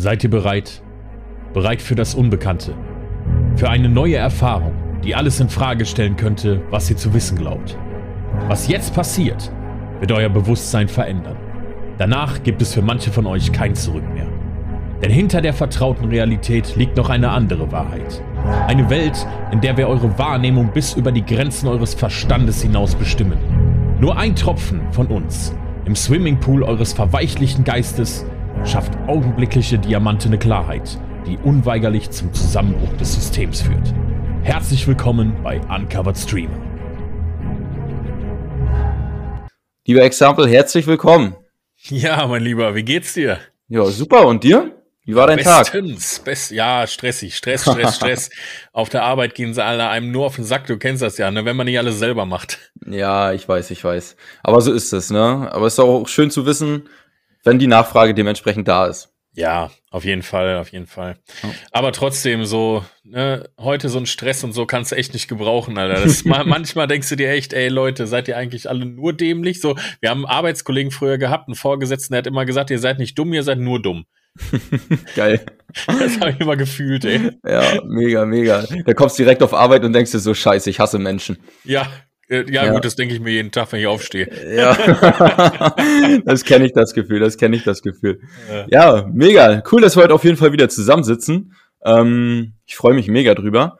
Seid ihr bereit? Bereit für das Unbekannte? Für eine neue Erfahrung, die alles in Frage stellen könnte, was ihr zu wissen glaubt. Was jetzt passiert, wird euer Bewusstsein verändern. Danach gibt es für manche von euch kein Zurück mehr. Denn hinter der vertrauten Realität liegt noch eine andere Wahrheit. Eine Welt, in der wir eure Wahrnehmung bis über die Grenzen eures Verstandes hinaus bestimmen. Nur ein Tropfen von uns im Swimmingpool eures verweichlichen Geistes schafft augenblickliche diamantene Klarheit, die unweigerlich zum Zusammenbruch des Systems führt. Herzlich willkommen bei Uncovered Streamer. Lieber Example, herzlich willkommen. Ja, mein Lieber, wie geht's dir? Ja, super. Und dir? Wie war dein Bestens, Tag? Best, ja, stressig, Stress, Stress, Stress. auf der Arbeit gehen sie alle einem nur auf den Sack. Du kennst das ja, ne? wenn man nicht alles selber macht. Ja, ich weiß, ich weiß. Aber so ist es, ne? Aber es ist auch schön zu wissen, wenn die Nachfrage dementsprechend da ist. Ja, auf jeden Fall, auf jeden Fall. Aber trotzdem, so, ne, heute so ein Stress und so kannst du echt nicht gebrauchen, Alter. Das mal, manchmal denkst du dir echt, ey Leute, seid ihr eigentlich alle nur dämlich? So, wir haben einen Arbeitskollegen früher gehabt, einen Vorgesetzten, der hat immer gesagt, ihr seid nicht dumm, ihr seid nur dumm. Geil. Das habe ich immer gefühlt, ey. Ja, mega, mega. Da kommst du direkt auf Arbeit und denkst dir so, scheiße, ich hasse Menschen. Ja, ja, ja, gut, das denke ich mir jeden Tag, wenn ich aufstehe. Ja, das kenne ich das Gefühl, das kenne ich das Gefühl. Ja. ja. mega. Cool, dass wir heute auf jeden Fall wieder zusammensitzen. Ähm, ich freue mich mega drüber.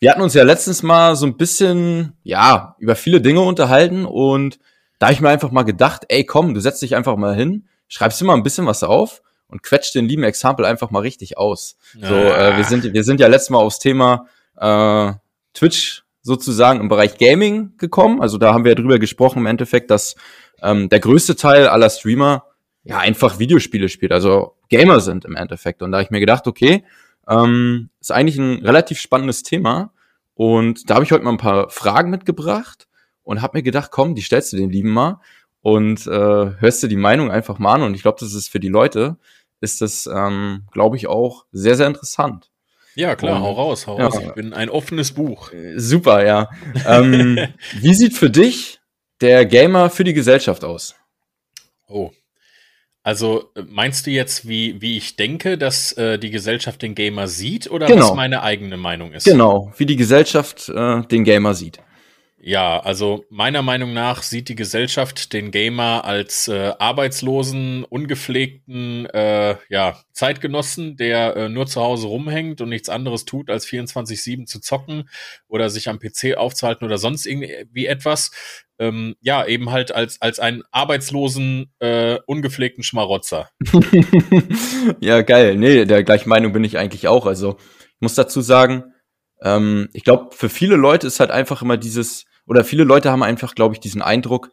Wir hatten uns ja letztens mal so ein bisschen, ja, über viele Dinge unterhalten und da habe ich mir einfach mal gedacht, ey, komm, du setzt dich einfach mal hin, schreibst dir mal ein bisschen was auf und quetscht den lieben Exempel einfach mal richtig aus. So, äh, wir sind, wir sind ja letztes Mal aufs Thema äh, Twitch sozusagen im Bereich Gaming gekommen. Also da haben wir ja drüber gesprochen im Endeffekt, dass ähm, der größte Teil aller Streamer ja einfach Videospiele spielt, also Gamer sind im Endeffekt. Und da habe ich mir gedacht, okay, ähm, ist eigentlich ein relativ spannendes Thema. Und da habe ich heute mal ein paar Fragen mitgebracht und habe mir gedacht, komm, die stellst du den Lieben mal und äh, hörst du die Meinung einfach mal an. Und ich glaube, das ist für die Leute, ist das, ähm, glaube ich, auch sehr, sehr interessant. Ja, klar, Und, hau raus, hau ja. raus. Ich bin ein offenes Buch. Äh, super, ja. ähm, wie sieht für dich der Gamer für die Gesellschaft aus? Oh. Also äh, meinst du jetzt, wie, wie ich denke, dass äh, die Gesellschaft den Gamer sieht oder genau. was meine eigene Meinung ist? Genau, wie die Gesellschaft äh, den Gamer sieht. Ja, also meiner Meinung nach sieht die Gesellschaft den Gamer als äh, arbeitslosen, ungepflegten äh, ja, Zeitgenossen, der äh, nur zu Hause rumhängt und nichts anderes tut, als 24-7 zu zocken oder sich am PC aufzuhalten oder sonst irgendwie etwas. Ähm, ja, eben halt als, als einen arbeitslosen, äh, ungepflegten Schmarotzer. ja, geil. Nee, der gleichen Meinung bin ich eigentlich auch. Also, ich muss dazu sagen, ähm, ich glaube, für viele Leute ist halt einfach immer dieses, oder viele Leute haben einfach, glaube ich, diesen Eindruck,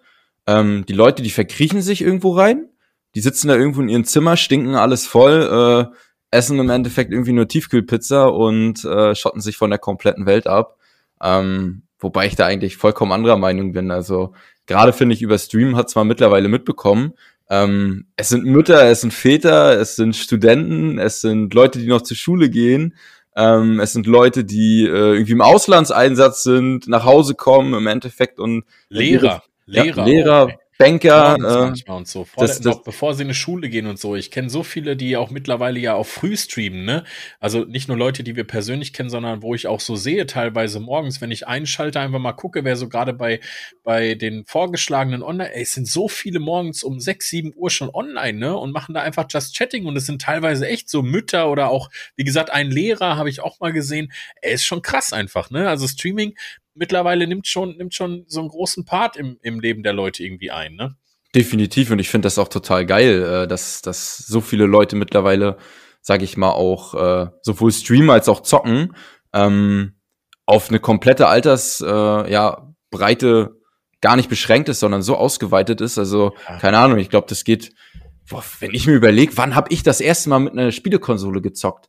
ähm, die Leute, die verkriechen sich irgendwo rein, die sitzen da irgendwo in ihrem Zimmer, stinken alles voll, äh, essen im Endeffekt irgendwie nur Tiefkühlpizza und äh, schotten sich von der kompletten Welt ab. Ähm, wobei ich da eigentlich vollkommen anderer Meinung bin. Also gerade finde ich über Stream hat zwar mittlerweile mitbekommen, ähm, es sind Mütter, es sind Väter, es sind Studenten, es sind Leute, die noch zur Schule gehen, ähm, es sind Leute, die äh, irgendwie im Auslandseinsatz sind, nach Hause kommen im Endeffekt und Lehrer, Lehrer, ja, Lehrer, auch, Banker. Äh, und so. Vor das, das, noch, bevor sie in die Schule gehen und so. Ich kenne so viele, die auch mittlerweile ja auch früh streamen, ne? Also nicht nur Leute, die wir persönlich kennen, sondern wo ich auch so sehe, teilweise morgens, wenn ich einschalte, einfach mal gucke, wer so gerade bei, bei den vorgeschlagenen Online, ey, es sind so viele morgens um 6, 7 Uhr schon online, ne? Und machen da einfach Just Chatting und es sind teilweise echt so Mütter oder auch, wie gesagt, ein Lehrer habe ich auch mal gesehen. Ey, ist schon krass einfach, ne? Also Streaming mittlerweile nimmt schon, nimmt schon so einen großen Part im, im Leben der Leute irgendwie ein, ne? Definitiv und ich finde das auch total geil, äh, dass, dass so viele Leute mittlerweile, sag ich mal, auch äh, sowohl streamen als auch zocken, ähm, auf eine komplette Alters, äh, ja, Breite gar nicht beschränkt ist, sondern so ausgeweitet ist. Also, ja. keine Ahnung, ich glaube, das geht, boah, wenn ich mir überlege, wann habe ich das erste Mal mit einer Spielekonsole gezockt?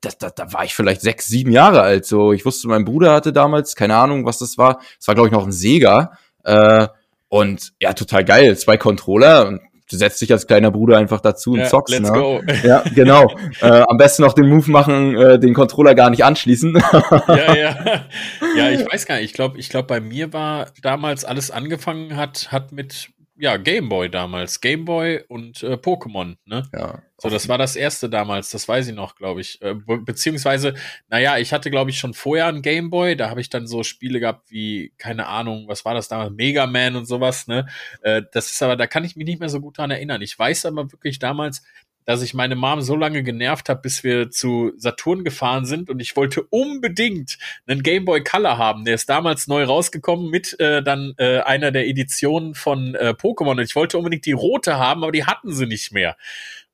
Da, da, da war ich vielleicht sechs, sieben Jahre alt. So, ich wusste, mein Bruder hatte damals, keine Ahnung, was das war. Es war, glaube ich, noch ein Sega. Äh, und ja, total geil. Zwei Controller und du setzt dich als kleiner Bruder einfach dazu und ja, zockst. Let's ne? go. Ja, genau. äh, am besten noch den Move machen, äh, den Controller gar nicht anschließen. ja, ja. Ja, ich weiß gar nicht. Ich glaube, ich glaube, bei mir war damals alles angefangen hat, hat mit ja, Gameboy damals. Gameboy und äh, Pokémon, ne? Ja. So, das war das erste damals, das weiß ich noch, glaube ich. Äh, be beziehungsweise, naja, ich hatte, glaube ich, schon vorher einen Gameboy. Da habe ich dann so Spiele gehabt wie, keine Ahnung, was war das damals? Mega Man und sowas, ne? Äh, das ist aber, da kann ich mich nicht mehr so gut dran erinnern. Ich weiß aber wirklich damals, dass ich meine Mom so lange genervt habe, bis wir zu Saturn gefahren sind und ich wollte unbedingt einen Game Boy Color haben. Der ist damals neu rausgekommen mit äh, dann äh, einer der Editionen von äh, Pokémon und ich wollte unbedingt die rote haben, aber die hatten sie nicht mehr.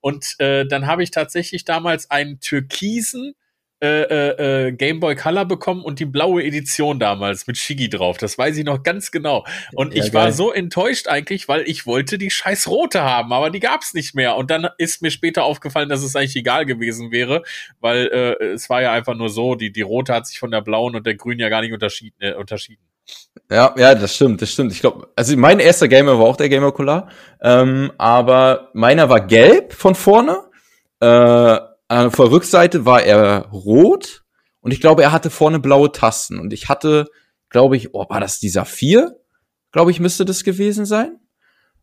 Und äh, dann habe ich tatsächlich damals einen türkisen äh, äh, äh, Game Boy Color bekommen und die blaue Edition damals mit Shigi drauf. Das weiß ich noch ganz genau. Und ja, ich geil. war so enttäuscht eigentlich, weil ich wollte die scheiß rote haben, aber die gab's nicht mehr. Und dann ist mir später aufgefallen, dass es eigentlich egal gewesen wäre, weil äh, es war ja einfach nur so, die, die rote hat sich von der blauen und der grünen ja gar nicht unterschieden. Äh, unterschieden. Ja, ja, das stimmt, das stimmt. Ich glaube, also mein erster Gamer war auch der Gamer Color, ähm, aber meiner war gelb von vorne. Äh, auf der Rückseite war er rot und ich glaube, er hatte vorne blaue Tasten. Und ich hatte, glaube ich, oh, war das dieser vier? Glaube ich, müsste das gewesen sein.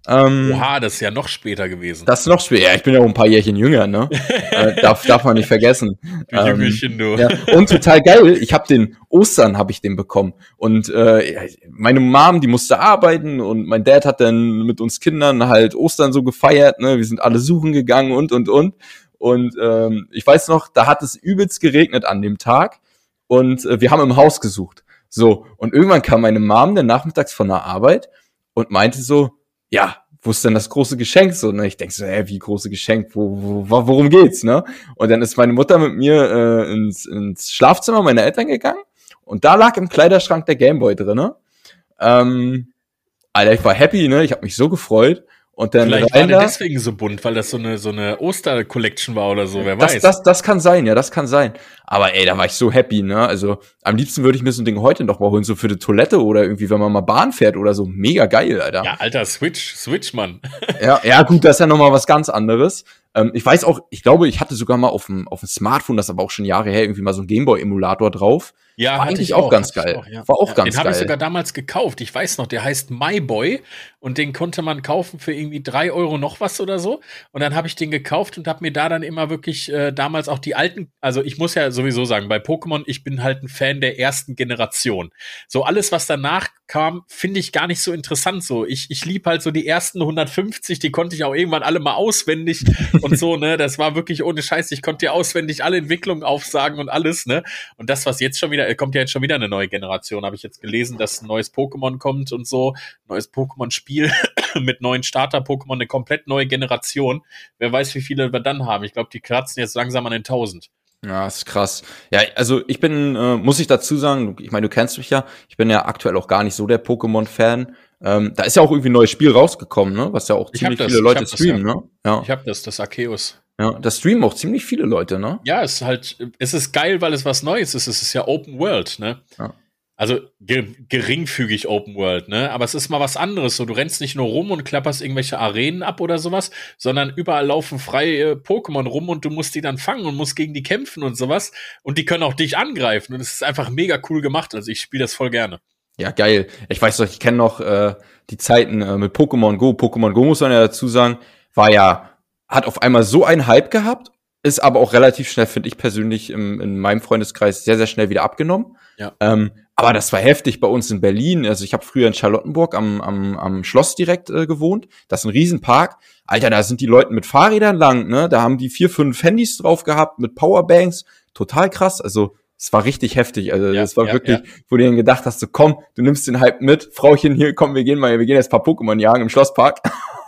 Ähm, Oha, das ist ja noch später gewesen. Das ist noch später. Ja, ich bin ja auch ein paar Jährchen jünger, ne? äh, darf, darf man nicht vergessen. Du ähm, Jüngelchen, du. Ja. Und total geil, ich habe den, Ostern habe ich den bekommen. Und äh, meine Mom, die musste arbeiten und mein Dad hat dann mit uns Kindern halt Ostern so gefeiert, ne? Wir sind alle suchen gegangen und, und, und. Und ähm, ich weiß noch, da hat es übelst geregnet an dem Tag und äh, wir haben im Haus gesucht. So, und irgendwann kam meine Mom dann nachmittags von der Arbeit und meinte so, ja, wo ist denn das große Geschenk? So, ne? Ich denk so, hä, wie große Geschenk? Wo, wo, worum geht's, ne? Und dann ist meine Mutter mit mir äh, ins, ins Schlafzimmer meiner Eltern gegangen und da lag im Kleiderschrank der Gameboy drinne. Ähm, Alter, ich war happy, ne? Ich habe mich so gefreut. Und dann Vielleicht war der deswegen so bunt, weil das so eine, so eine Oster-Collection war oder so, wer das, weiß. Das, das kann sein, ja, das kann sein. Aber ey, da war ich so happy, ne? Also am liebsten würde ich mir so ein Ding heute noch mal holen, so für die Toilette oder irgendwie, wenn man mal Bahn fährt oder so. Mega geil, Alter. Ja, alter Switch, Switch, Mann. ja, ja, gut, das ist ja noch mal was ganz anderes. Ähm, ich weiß auch, ich glaube, ich hatte sogar mal auf dem, auf dem Smartphone, das ist aber auch schon Jahre her, irgendwie mal so ein Gameboy-Emulator drauf. Ja, war eigentlich auch, auch ganz geil. Auch, ja. War auch ja, ganz den geil. Den habe ich sogar damals gekauft. Ich weiß noch, der heißt MyBoy und den konnte man kaufen für irgendwie drei Euro noch was oder so. Und dann habe ich den gekauft und habe mir da dann immer wirklich äh, damals auch die alten, also ich muss ja sowieso sagen, bei Pokémon, ich bin halt ein Fan der ersten Generation. So alles, was danach kam, finde ich gar nicht so interessant. So, ich, ich lieb halt so die ersten 150, die konnte ich auch irgendwann alle mal auswendig und so, ne? Das war wirklich ohne Scheiß. Ich konnte dir auswendig alle Entwicklungen aufsagen und alles, ne? Und das, was jetzt schon wieder, kommt ja jetzt schon wieder eine neue Generation, habe ich jetzt gelesen, dass ein neues Pokémon kommt und so, neues Pokémon-Spiel mit neuen Starter-Pokémon, eine komplett neue Generation. Wer weiß, wie viele wir dann haben. Ich glaube, die kratzen jetzt langsam an den 1000. Ja, ist krass. Ja, also ich bin, äh, muss ich dazu sagen, ich meine, du kennst mich ja, ich bin ja aktuell auch gar nicht so der Pokémon-Fan. Ähm, da ist ja auch irgendwie ein neues Spiel rausgekommen, ne? Was ja auch ich ziemlich das, viele Leute streamen, das, ja. ne? Ja. Ich habe das, das Arceus. Ja, das streamen auch ziemlich viele Leute, ne? Ja, es ist halt, es ist geil, weil es was Neues ist. Es ist ja Open World, ne? Ja. Also ge geringfügig Open World, ne? Aber es ist mal was anderes. So, du rennst nicht nur rum und klapperst irgendwelche Arenen ab oder sowas, sondern überall laufen freie Pokémon rum und du musst die dann fangen und musst gegen die kämpfen und sowas. Und die können auch dich angreifen. Und es ist einfach mega cool gemacht. Also ich spiele das voll gerne. Ja, geil. Ich weiß doch, ich kenne noch äh, die Zeiten äh, mit Pokémon Go. Pokémon Go muss man ja dazu sagen, war ja hat auf einmal so einen Hype gehabt, ist aber auch relativ schnell, finde ich persönlich, im, in meinem Freundeskreis sehr, sehr schnell wieder abgenommen. Ja. Ähm, aber das war heftig bei uns in Berlin. Also ich habe früher in Charlottenburg am, am, am Schloss direkt äh, gewohnt. Das ist ein Riesenpark. Alter, da sind die Leute mit Fahrrädern lang, ne? Da haben die vier, fünf Handys drauf gehabt mit Powerbanks. Total krass. Also es war richtig heftig. Also ja, das war ja, wirklich, ja. wo du dann gedacht hast, so komm, du nimmst den Hype mit, Frauchen hier, komm, wir gehen mal, wir gehen jetzt paar Pokémon jagen im Schlosspark.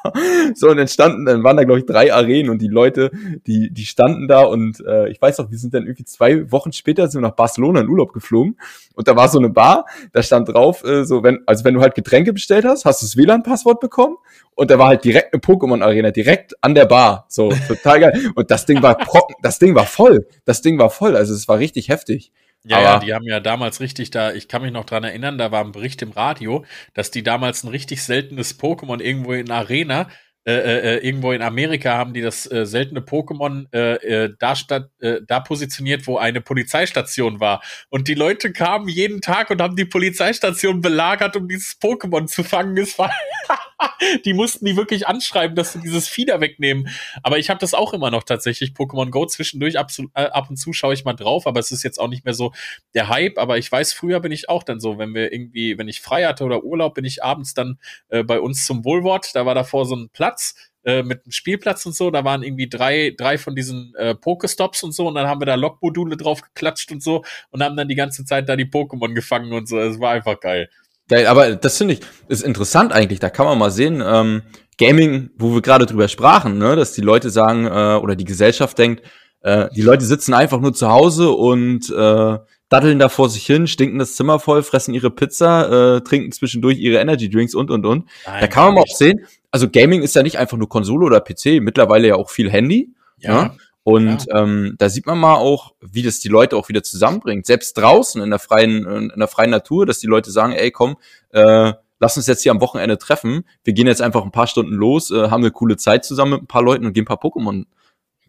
so, und dann standen, dann waren da, glaube ich, drei Arenen und die Leute, die, die standen da und äh, ich weiß noch, wir sind dann irgendwie zwei Wochen später sind wir nach Barcelona in Urlaub geflogen und da war so eine Bar, da stand drauf, äh, so wenn, also wenn du halt Getränke bestellt hast, hast du das WLAN-Passwort bekommen und da war halt direkt eine Pokémon-Arena, direkt an der Bar. So, total geil. Und das Ding war das Ding war voll. Das Ding war voll. Also es war richtig heftig. Ja, Aber ja, die haben ja damals richtig da, ich kann mich noch dran erinnern, da war ein Bericht im Radio, dass die damals ein richtig seltenes Pokémon irgendwo in Arena, äh, äh, äh, irgendwo in Amerika haben die das äh, seltene Pokémon äh, äh, da, statt, äh, da positioniert, wo eine Polizeistation war. Und die Leute kamen jeden Tag und haben die Polizeistation belagert, um dieses Pokémon zu fangen. Es war die mussten die wirklich anschreiben, dass sie dieses Fieder wegnehmen. Aber ich habe das auch immer noch tatsächlich. Pokémon Go zwischendurch ab, äh, ab und zu schaue ich mal drauf, aber es ist jetzt auch nicht mehr so der Hype. Aber ich weiß, früher bin ich auch dann so, wenn wir irgendwie, wenn ich frei hatte oder Urlaub, bin ich abends dann äh, bei uns zum Wohlwort. Da war davor so ein Platz äh, mit einem Spielplatz und so. Da waren irgendwie drei, drei von diesen äh, Pokestops und so. Und dann haben wir da Lokmodule drauf geklatscht und so und haben dann die ganze Zeit da die Pokémon gefangen und so. Es war einfach geil. Geil, aber das finde ich, ist interessant eigentlich. Da kann man mal sehen, ähm, Gaming, wo wir gerade drüber sprachen, ne, dass die Leute sagen, äh, oder die Gesellschaft denkt, äh, die Leute sitzen einfach nur zu Hause und äh, daddeln da vor sich hin, stinken das Zimmer voll, fressen ihre Pizza, äh, trinken zwischendurch ihre Energy Drinks und und und. Nein, da kann man mal auch sehen, also Gaming ist ja nicht einfach nur Konsole oder PC, mittlerweile ja auch viel Handy. Ja. Ne? Und ja. ähm, da sieht man mal auch, wie das die Leute auch wieder zusammenbringt. Selbst draußen in der freien, in der freien Natur, dass die Leute sagen, ey, komm, äh, lass uns jetzt hier am Wochenende treffen. Wir gehen jetzt einfach ein paar Stunden los, äh, haben eine coole Zeit zusammen mit ein paar Leuten und gehen ein paar Pokémon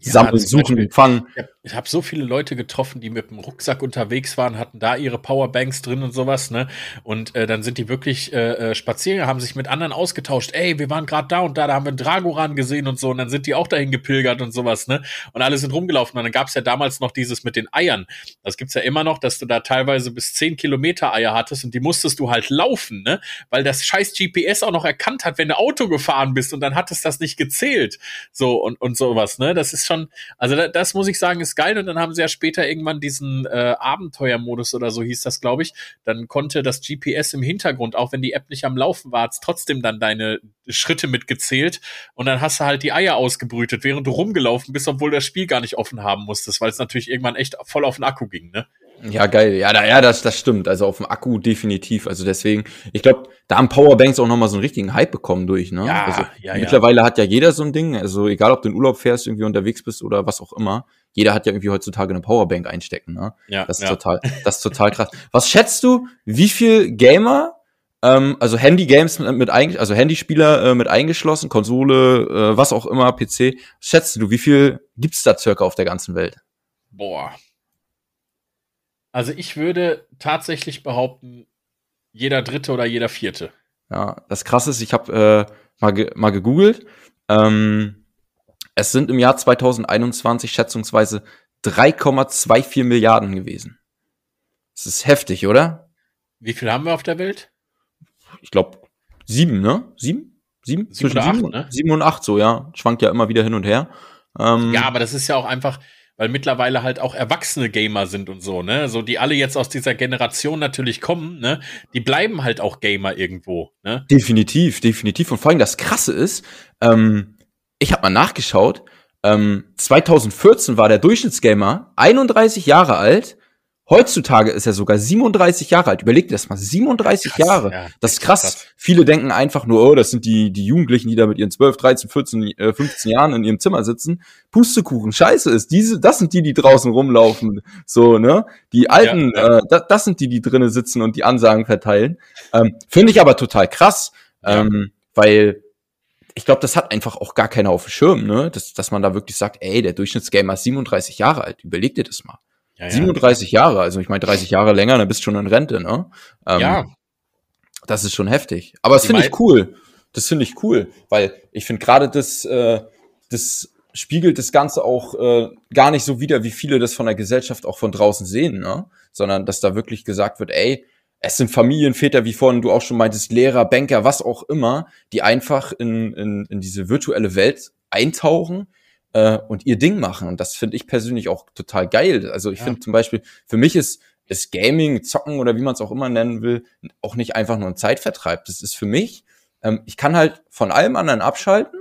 sammeln, ja, suchen, Beispiel, fangen. Ich habe so viele Leute getroffen, die mit dem Rucksack unterwegs waren, hatten da ihre Powerbanks drin und sowas, ne? Und äh, dann sind die wirklich äh, äh spazieren, haben sich mit anderen ausgetauscht. Ey, wir waren gerade da und da, da haben wir einen Dragoran gesehen und so. Und dann sind die auch dahin gepilgert und sowas, ne? Und alle sind rumgelaufen. Und dann gab's ja damals noch dieses mit den Eiern. Das gibt's ja immer noch, dass du da teilweise bis zehn Kilometer Eier hattest und die musstest du halt laufen, ne? Weil das scheiß GPS auch noch erkannt hat, wenn du Auto gefahren bist und dann hat es das nicht gezählt. So und, und sowas, ne? Das ist schon, also das, das muss ich sagen, ist geil. Und dann haben sie ja später irgendwann diesen äh, Abenteuermodus oder so hieß das, glaube ich. Dann konnte das GPS im Hintergrund, auch wenn die App nicht am Laufen war, trotzdem dann deine Schritte mitgezählt. Und dann hast du halt die Eier ausgebrütet, während du rumgelaufen bist, obwohl das Spiel gar nicht offen haben musstest, weil es natürlich irgendwann echt voll auf den Akku ging, ne? Ja, geil. Ja, da, ja das, das stimmt. Also auf dem Akku definitiv. Also deswegen, ich glaube, da haben Powerbanks auch nochmal so einen richtigen Hype bekommen durch, ne? Ja, also ja, mittlerweile ja. hat ja jeder so ein Ding. Also egal, ob du in Urlaub fährst, irgendwie unterwegs bist oder was auch immer. Jeder hat ja irgendwie heutzutage eine Powerbank einstecken, ne? Ja. Das ist ja. total, das ist total krass. Was schätzt du, wie viel Gamer ähm, also Handy-Games mit, mit also Handyspieler äh, mit eingeschlossen, Konsole, äh, was auch immer, PC. Schätzt du, wie viel gibt's da circa auf der ganzen Welt? Boah, also ich würde tatsächlich behaupten, jeder dritte oder jeder vierte. Ja, das krasse ist, ich habe äh, mal, ge mal gegoogelt. Ähm, es sind im Jahr 2021 schätzungsweise 3,24 Milliarden gewesen. Das ist heftig, oder? Wie viel haben wir auf der Welt? Ich glaube sieben, ne? Sieben? Sieben? sieben Zwischen sieben, acht, ne? sieben und acht, so, ja. Schwankt ja immer wieder hin und her. Ähm, ja, aber das ist ja auch einfach, weil mittlerweile halt auch erwachsene Gamer sind und so, ne? So die alle jetzt aus dieser Generation natürlich kommen, ne? Die bleiben halt auch Gamer irgendwo, ne? Definitiv, definitiv. Und vor allem das Krasse ist, ähm, ich habe mal nachgeschaut, ähm, 2014 war der Durchschnittsgamer 31 Jahre alt Heutzutage ist er sogar 37 Jahre alt. Überleg dir das mal, 37 krass, Jahre. Ja, das ist krass. krass. Viele denken einfach nur, oh, das sind die, die Jugendlichen, die da mit ihren 12, 13, 14, äh, 15 Jahren in ihrem Zimmer sitzen. Pustekuchen, scheiße ist. Diese, das sind die, die draußen rumlaufen. So, ne? Die Alten, ja, ja. Äh, das, das sind die, die drinnen sitzen und die Ansagen verteilen. Ähm, Finde ich aber total krass, ähm, weil ich glaube, das hat einfach auch gar keiner auf dem Schirm, ne? Dass, dass man da wirklich sagt, ey, der Durchschnittsgamer ist 37 Jahre alt. Überleg dir das mal. Ja, ja. 37 Jahre, also ich meine 30 Jahre länger, dann bist du schon in Rente, ne? Ähm, ja. Das ist schon heftig. Aber das finde ich cool. Das finde ich cool, weil ich finde gerade das, äh, das spiegelt das Ganze auch äh, gar nicht so wider, wie viele das von der Gesellschaft auch von draußen sehen, ne? Sondern dass da wirklich gesagt wird, ey, es sind Familienväter, wie vorhin du auch schon meintest, Lehrer, Banker, was auch immer, die einfach in, in, in diese virtuelle Welt eintauchen, äh, und ihr Ding machen. Und das finde ich persönlich auch total geil. Also ich ja. finde zum Beispiel, für mich ist, ist Gaming, Zocken oder wie man es auch immer nennen will, auch nicht einfach nur ein Zeitvertreib. Das ist für mich, ähm, ich kann halt von allem anderen abschalten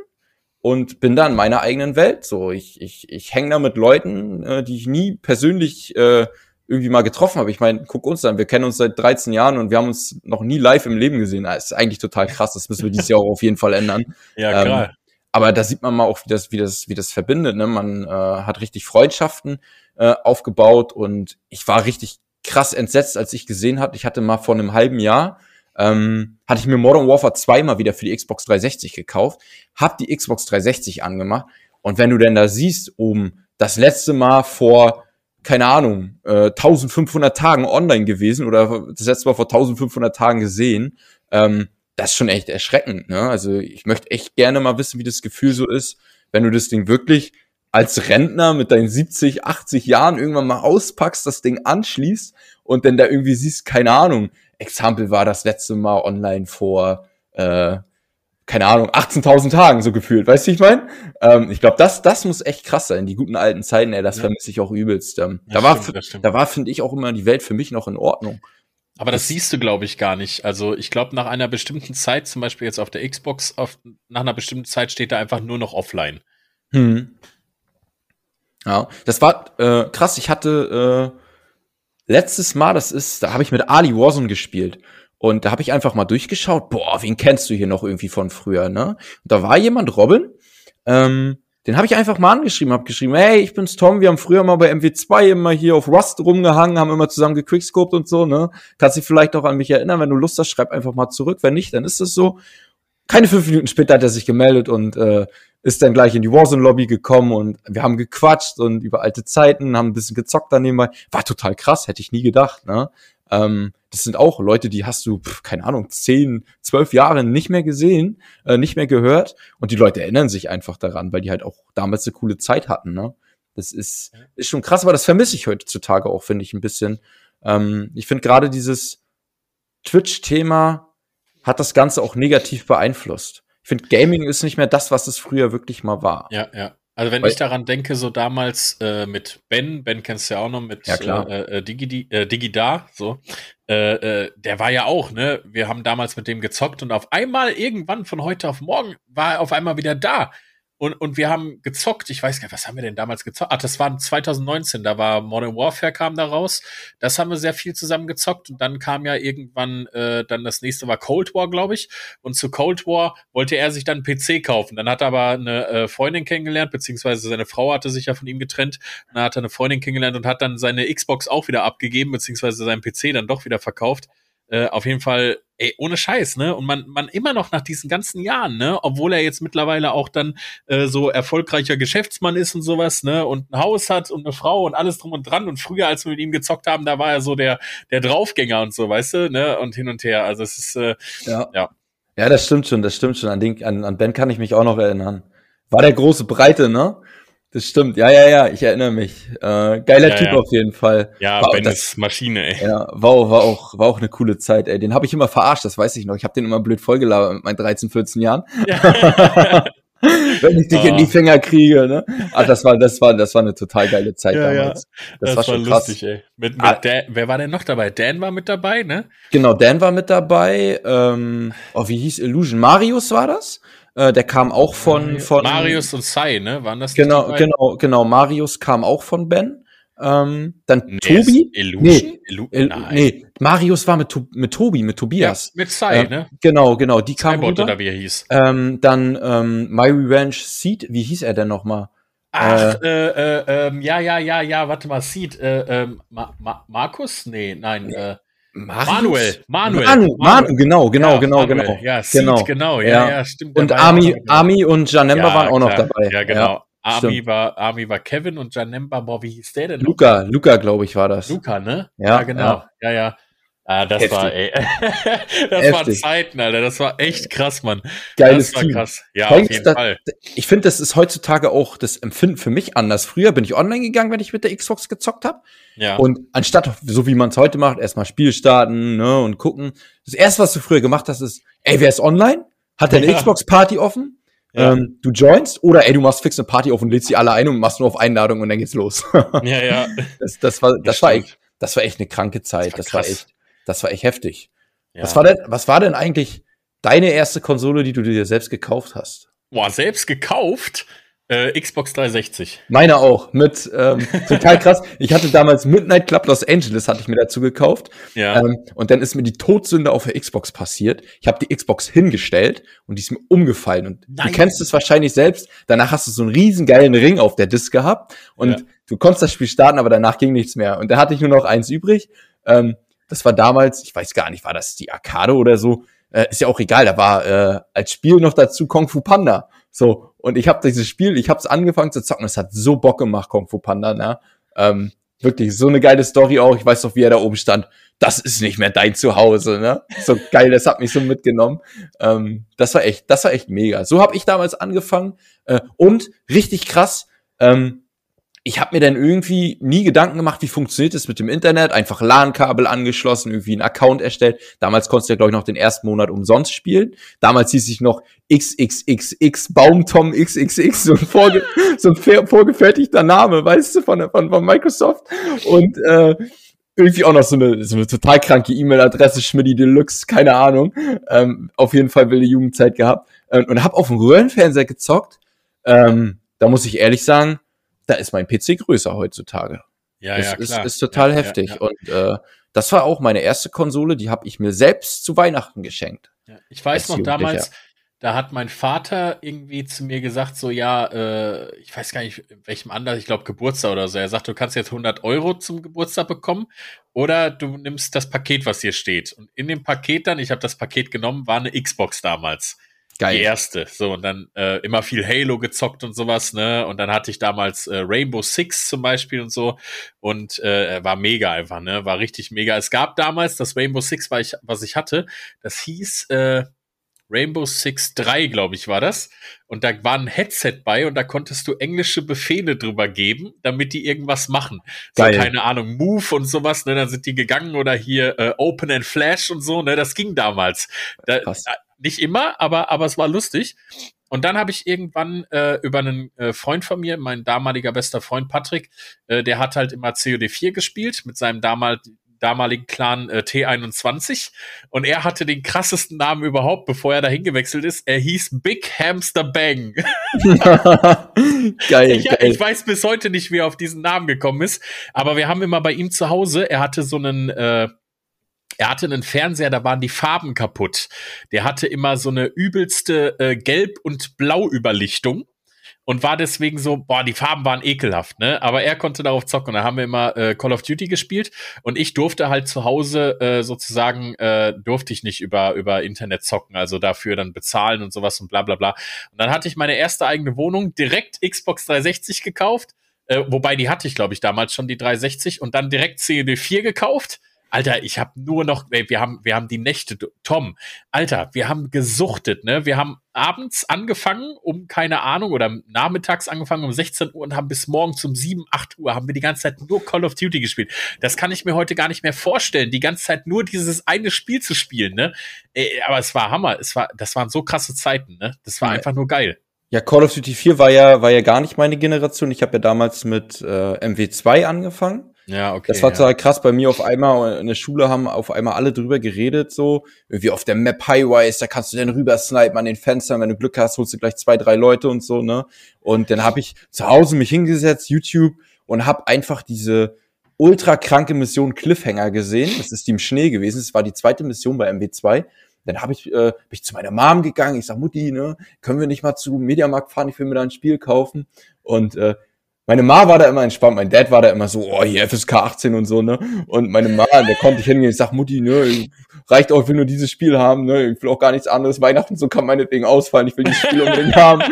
und bin da in meiner eigenen Welt. So, ich, ich, ich hänge da mit Leuten, äh, die ich nie persönlich äh, irgendwie mal getroffen habe. Ich meine, guck uns an, wir kennen uns seit 13 Jahren und wir haben uns noch nie live im Leben gesehen. Das ist eigentlich total krass. Das müssen wir dieses Jahr auch auf jeden Fall ändern. Ja, klar. Ähm, aber da sieht man mal auch, wie das, wie das, wie das verbindet. Ne? Man äh, hat richtig Freundschaften äh, aufgebaut und ich war richtig krass entsetzt, als ich gesehen hatte. Ich hatte mal vor einem halben Jahr ähm, hatte ich mir Modern Warfare 2 mal wieder für die Xbox 360 gekauft, hab die Xbox 360 angemacht und wenn du denn da siehst, um das letzte Mal vor keine Ahnung, äh, 1500 Tagen online gewesen oder das letzte Mal vor 1500 Tagen gesehen, ähm, das ist schon echt erschreckend. Ne? Also ich möchte echt gerne mal wissen, wie das Gefühl so ist, wenn du das Ding wirklich als Rentner mit deinen 70, 80 Jahren irgendwann mal auspackst, das Ding anschließt und dann da irgendwie siehst, keine Ahnung, Example war das letzte Mal online vor, äh, keine Ahnung, 18.000 Tagen so gefühlt, weißt du, ich meine? Ähm, ich glaube, das, das muss echt krass sein, die guten alten Zeiten, ey, das ja. vermisse ich auch übelst. Ähm, da, stimmt, war, da war, finde ich, auch immer die Welt für mich noch in Ordnung. Aber das, das siehst du, glaube ich, gar nicht. Also ich glaube, nach einer bestimmten Zeit, zum Beispiel jetzt auf der Xbox, auf, nach einer bestimmten Zeit steht da einfach nur noch offline. Hm. Ja, das war äh, krass. Ich hatte äh, letztes Mal, das ist, da habe ich mit Ali Warzone gespielt. Und da habe ich einfach mal durchgeschaut, boah, wen kennst du hier noch irgendwie von früher, ne? Und da war jemand, Robin, ähm, den habe ich einfach mal angeschrieben, habe geschrieben, hey, ich bin's Tom, wir haben früher mal bei MW2 immer hier auf Rust rumgehangen, haben immer zusammen gequickscoped und so, ne? Kannst dich vielleicht auch an mich erinnern, wenn du Lust hast, schreib einfach mal zurück, wenn nicht, dann ist es so. Keine fünf Minuten später hat er sich gemeldet und äh, ist dann gleich in die Warzone-Lobby gekommen und wir haben gequatscht und über alte Zeiten, haben ein bisschen gezockt daneben. War total krass, hätte ich nie gedacht, ne? Ähm, das sind auch Leute, die hast du, pf, keine Ahnung, zehn, zwölf Jahre nicht mehr gesehen, äh, nicht mehr gehört. Und die Leute erinnern sich einfach daran, weil die halt auch damals eine coole Zeit hatten. Ne? Das ist, ist schon krass, aber das vermisse ich heutzutage auch, finde ich, ein bisschen. Ähm, ich finde gerade dieses Twitch-Thema hat das Ganze auch negativ beeinflusst. Ich finde, Gaming ist nicht mehr das, was es früher wirklich mal war. Ja, ja. Also wenn Weil, ich daran denke, so damals äh, mit Ben, Ben kennst du ja auch noch mit ja, klar. Äh, äh, Digi, äh, Digidar, so, äh, äh, der war ja auch, ne? Wir haben damals mit dem gezockt und auf einmal irgendwann von heute auf morgen war er auf einmal wieder da. Und, und wir haben gezockt. Ich weiß gar nicht, was haben wir denn damals gezockt? Ach, das war 2019. Da war Modern Warfare kam da raus. Das haben wir sehr viel zusammen gezockt. Und dann kam ja irgendwann, äh, dann das nächste war Cold War, glaube ich. Und zu Cold War wollte er sich dann PC kaufen. Dann hat er aber eine äh, Freundin kennengelernt, beziehungsweise seine Frau hatte sich ja von ihm getrennt. Dann hat er eine Freundin kennengelernt und hat dann seine Xbox auch wieder abgegeben, beziehungsweise seinen PC dann doch wieder verkauft. Äh, auf jeden Fall, ey, ohne Scheiß, ne? Und man, man immer noch nach diesen ganzen Jahren, ne? Obwohl er jetzt mittlerweile auch dann äh, so erfolgreicher Geschäftsmann ist und sowas, ne? Und ein Haus hat und eine Frau und alles drum und dran. Und früher, als wir mit ihm gezockt haben, da war er so der, der Draufgänger und so, weißt du, ne? Und hin und her. Also es ist, äh, ja. ja. Ja, das stimmt schon, das stimmt schon. An, den, an, an Ben kann ich mich auch noch erinnern. War der große Breite, ne? Das stimmt, ja, ja, ja, ich erinnere mich. Äh, geiler ja, Typ ja. auf jeden Fall. Ja, war Ben das, ist Maschine, ey. Ja, war, war, auch, war auch eine coole Zeit, ey. Den habe ich immer verarscht, das weiß ich noch. Ich habe den immer blöd vollgelabert mit meinen 13, 14 Jahren. Ja. Wenn ich dich oh. in die ah. Finger kriege, ne? Ach, das war, das war, das war eine total geile Zeit ja, damals. Ja. Das, das war schon war lustig, krass. ey. Mit, mit ah. Dan, wer war denn noch dabei? Dan war mit dabei, ne? Genau, Dan war mit dabei. Ähm, oh, wie hieß Illusion? Marius war das? Äh, der kam auch von, von Marius und Sai, ne? Waren das Genau, genau, genau. Marius kam auch von Ben. Ähm, dann nee, Tobi. Illusion? Nee, Illu Il nee, Marius war mit, mit Tobi, mit Tobias. Ja, mit Sai, äh, ne? Genau, genau. Die kam rüber. oder wie er hieß. Ähm, dann ähm, My Revenge Seed, wie hieß er denn nochmal? Ach, äh, äh, äh, ähm, ja, ja, ja, ja, warte mal, Seed, äh, äh, Ma Ma Markus? Nee, nein, äh, Manuel, Manuel. Manu, Manu, genau, genau, ja, genau, Manuel. genau. Ja, Seed, genau, genau, ja, ja, ja stimmt. Und Ami, Ami und Janemba ja, waren auch noch dabei. Ja, genau. Army war, Army war Kevin und Janemba, boah, wie hieß der denn? Luca, Luca, glaube ich, war das. Luca, ne? Ja, genau. Ja, ja. Ah, das Heftig. war, ey. das Heftig. waren Zeiten, Alter. Das war echt krass, Mann. Geiles das war Team. krass. Ja, Denkst, auf jeden Fall. Ich finde, das ist heutzutage auch das Empfinden für mich anders. Früher bin ich online gegangen, wenn ich mit der Xbox gezockt habe. Ja. Und anstatt, so wie man es heute macht, erstmal Spiel starten, ne, und gucken. Das erste, was du früher gemacht hast, ist, ey, wer ist online? Hat deine ja. Xbox-Party offen? Ja. Ähm, du joinst oder ey, du machst fix eine Party auf und lädst die alle ein und machst nur auf Einladung und dann geht's los. ja, ja. Das, das war, das, das war echt, das war echt eine kranke Zeit. Das war, das war echt, das war echt heftig. Ja. Was war denn, was war denn eigentlich deine erste Konsole, die du dir selbst gekauft hast? Boah, selbst gekauft? Äh, Xbox 360. Meine auch. Mit ähm, total krass. Ich hatte damals Midnight Club Los Angeles hatte ich mir dazu gekauft. Ja. Ähm, und dann ist mir die Todsünde auf der Xbox passiert. Ich habe die Xbox hingestellt und die ist mir umgefallen. Und Nein. du kennst es wahrscheinlich selbst. Danach hast du so einen riesen geilen Ring auf der Disk gehabt und ja. du konntest das Spiel starten, aber danach ging nichts mehr. Und da hatte ich nur noch eins übrig. Ähm, das war damals, ich weiß gar nicht, war das die Arcade oder so? Äh, ist ja auch egal. Da war äh, als Spiel noch dazu Kung Fu Panda. So, und ich habe dieses Spiel, ich habe es angefangen zu zocken, es hat so Bock gemacht, Kung Fu Panda, ne? Ähm, Wirklich, so eine geile Story auch. Ich weiß doch, wie er da oben stand. Das ist nicht mehr dein Zuhause, ne? So geil, das hat mich so mitgenommen. Ähm, das war echt, das war echt mega. So habe ich damals angefangen. Äh, und richtig krass, ähm, ich habe mir dann irgendwie nie Gedanken gemacht, wie funktioniert es mit dem Internet. Einfach LAN-Kabel angeschlossen, irgendwie einen Account erstellt. Damals konntest du ja, glaube ich, noch den ersten Monat umsonst spielen. Damals hieß ich noch XXXX Baumtom XXX, so ein, vorge so ein vorgefertigter Name, weißt du, von, von, von Microsoft. Und äh, irgendwie auch noch so eine, so eine total kranke E-Mail-Adresse, Schmidti Deluxe, keine Ahnung. Ähm, auf jeden Fall wilde Jugendzeit gehabt. Ähm, und habe auf dem Röhrenfernseher gezockt. Ähm, da muss ich ehrlich sagen, da ist mein PC größer heutzutage. Ja, das ja, ist, klar. ist total ja, heftig. Ja, ja. Und äh, das war auch meine erste Konsole, die habe ich mir selbst zu Weihnachten geschenkt. Ich weiß noch damals, da hat mein Vater irgendwie zu mir gesagt, so ja, äh, ich weiß gar nicht, in welchem Anlass, ich glaube Geburtstag oder so. Er sagt, du kannst jetzt 100 Euro zum Geburtstag bekommen oder du nimmst das Paket, was hier steht. Und in dem Paket dann, ich habe das Paket genommen, war eine Xbox damals. Geil. Die erste. So, und dann äh, immer viel Halo gezockt und sowas, ne? Und dann hatte ich damals äh, Rainbow Six zum Beispiel und so. Und äh, war mega einfach, ne? War richtig mega. Es gab damals das Rainbow Six, war ich, was ich hatte, das hieß äh, Rainbow Six 3, glaube ich, war das. Und da war ein Headset bei und da konntest du englische Befehle drüber geben, damit die irgendwas machen. Geil. So, keine Ahnung, Move und sowas, ne? Dann sind die gegangen oder hier äh, Open and Flash und so, ne? Das ging damals. Da, nicht immer, aber, aber es war lustig. Und dann habe ich irgendwann äh, über einen äh, Freund von mir, mein damaliger bester Freund Patrick, äh, der hat halt immer COD4 gespielt mit seinem damal damaligen Clan äh, T21 und er hatte den krassesten Namen überhaupt, bevor er dahin gewechselt ist. Er hieß Big Hamster Bang. geil, ich, geil. ich weiß bis heute nicht, wie er auf diesen Namen gekommen ist, aber wir haben immer bei ihm zu Hause, er hatte so einen äh, er hatte einen Fernseher, da waren die Farben kaputt. Der hatte immer so eine übelste äh, Gelb- und Blauüberlichtung und war deswegen so, boah, die Farben waren ekelhaft, ne? Aber er konnte darauf zocken. Da haben wir immer äh, Call of Duty gespielt und ich durfte halt zu Hause äh, sozusagen, äh, durfte ich nicht über, über Internet zocken, also dafür dann bezahlen und sowas und bla bla bla. Und dann hatte ich meine erste eigene Wohnung, direkt Xbox 360 gekauft. Äh, wobei die hatte ich, glaube ich, damals schon die 360 und dann direkt COD 4 gekauft Alter, ich habe nur noch, ey, wir haben, wir haben die Nächte, Tom, Alter, wir haben gesuchtet, ne? Wir haben abends angefangen, um keine Ahnung, oder nachmittags angefangen um 16 Uhr und haben bis morgens um 7, 8 Uhr haben wir die ganze Zeit nur Call of Duty gespielt. Das kann ich mir heute gar nicht mehr vorstellen, die ganze Zeit nur dieses eine Spiel zu spielen, ne? Ey, aber es war Hammer, es war, das waren so krasse Zeiten, ne? Das war ja. einfach nur geil. Ja, Call of Duty 4 war ja, war ja gar nicht meine Generation. Ich habe ja damals mit äh, MW2 angefangen. Ja, okay. Das war ja. total krass. Bei mir auf einmal in der Schule haben auf einmal alle drüber geredet, so. Irgendwie auf der Map Highways, da kannst du dann rüber snipen an den Fenstern. Wenn du Glück hast, holst du gleich zwei, drei Leute und so, ne? Und dann habe ich zu Hause mich hingesetzt, YouTube, und habe einfach diese ultra kranke Mission Cliffhanger gesehen. Das ist die im Schnee gewesen. Das war die zweite Mission bei MW2. Dann habe ich, äh, bin ich zu meiner Mom gegangen. Ich sag, Mutti, ne, können wir nicht mal zu Mediamarkt fahren? Ich will mir da ein Spiel kaufen. Und äh, meine Ma war da immer entspannt, mein Dad war da immer so, oh, hier FSK 18 und so, ne? Und meine Ma, da konnte ich hingehen, ich sag, Mutti, ne, reicht auch, ich will nur dieses Spiel haben, ne? Ich will auch gar nichts anderes. Weihnachten so kann meinetwegen ausfallen, ich will dieses Spiel unbedingt haben.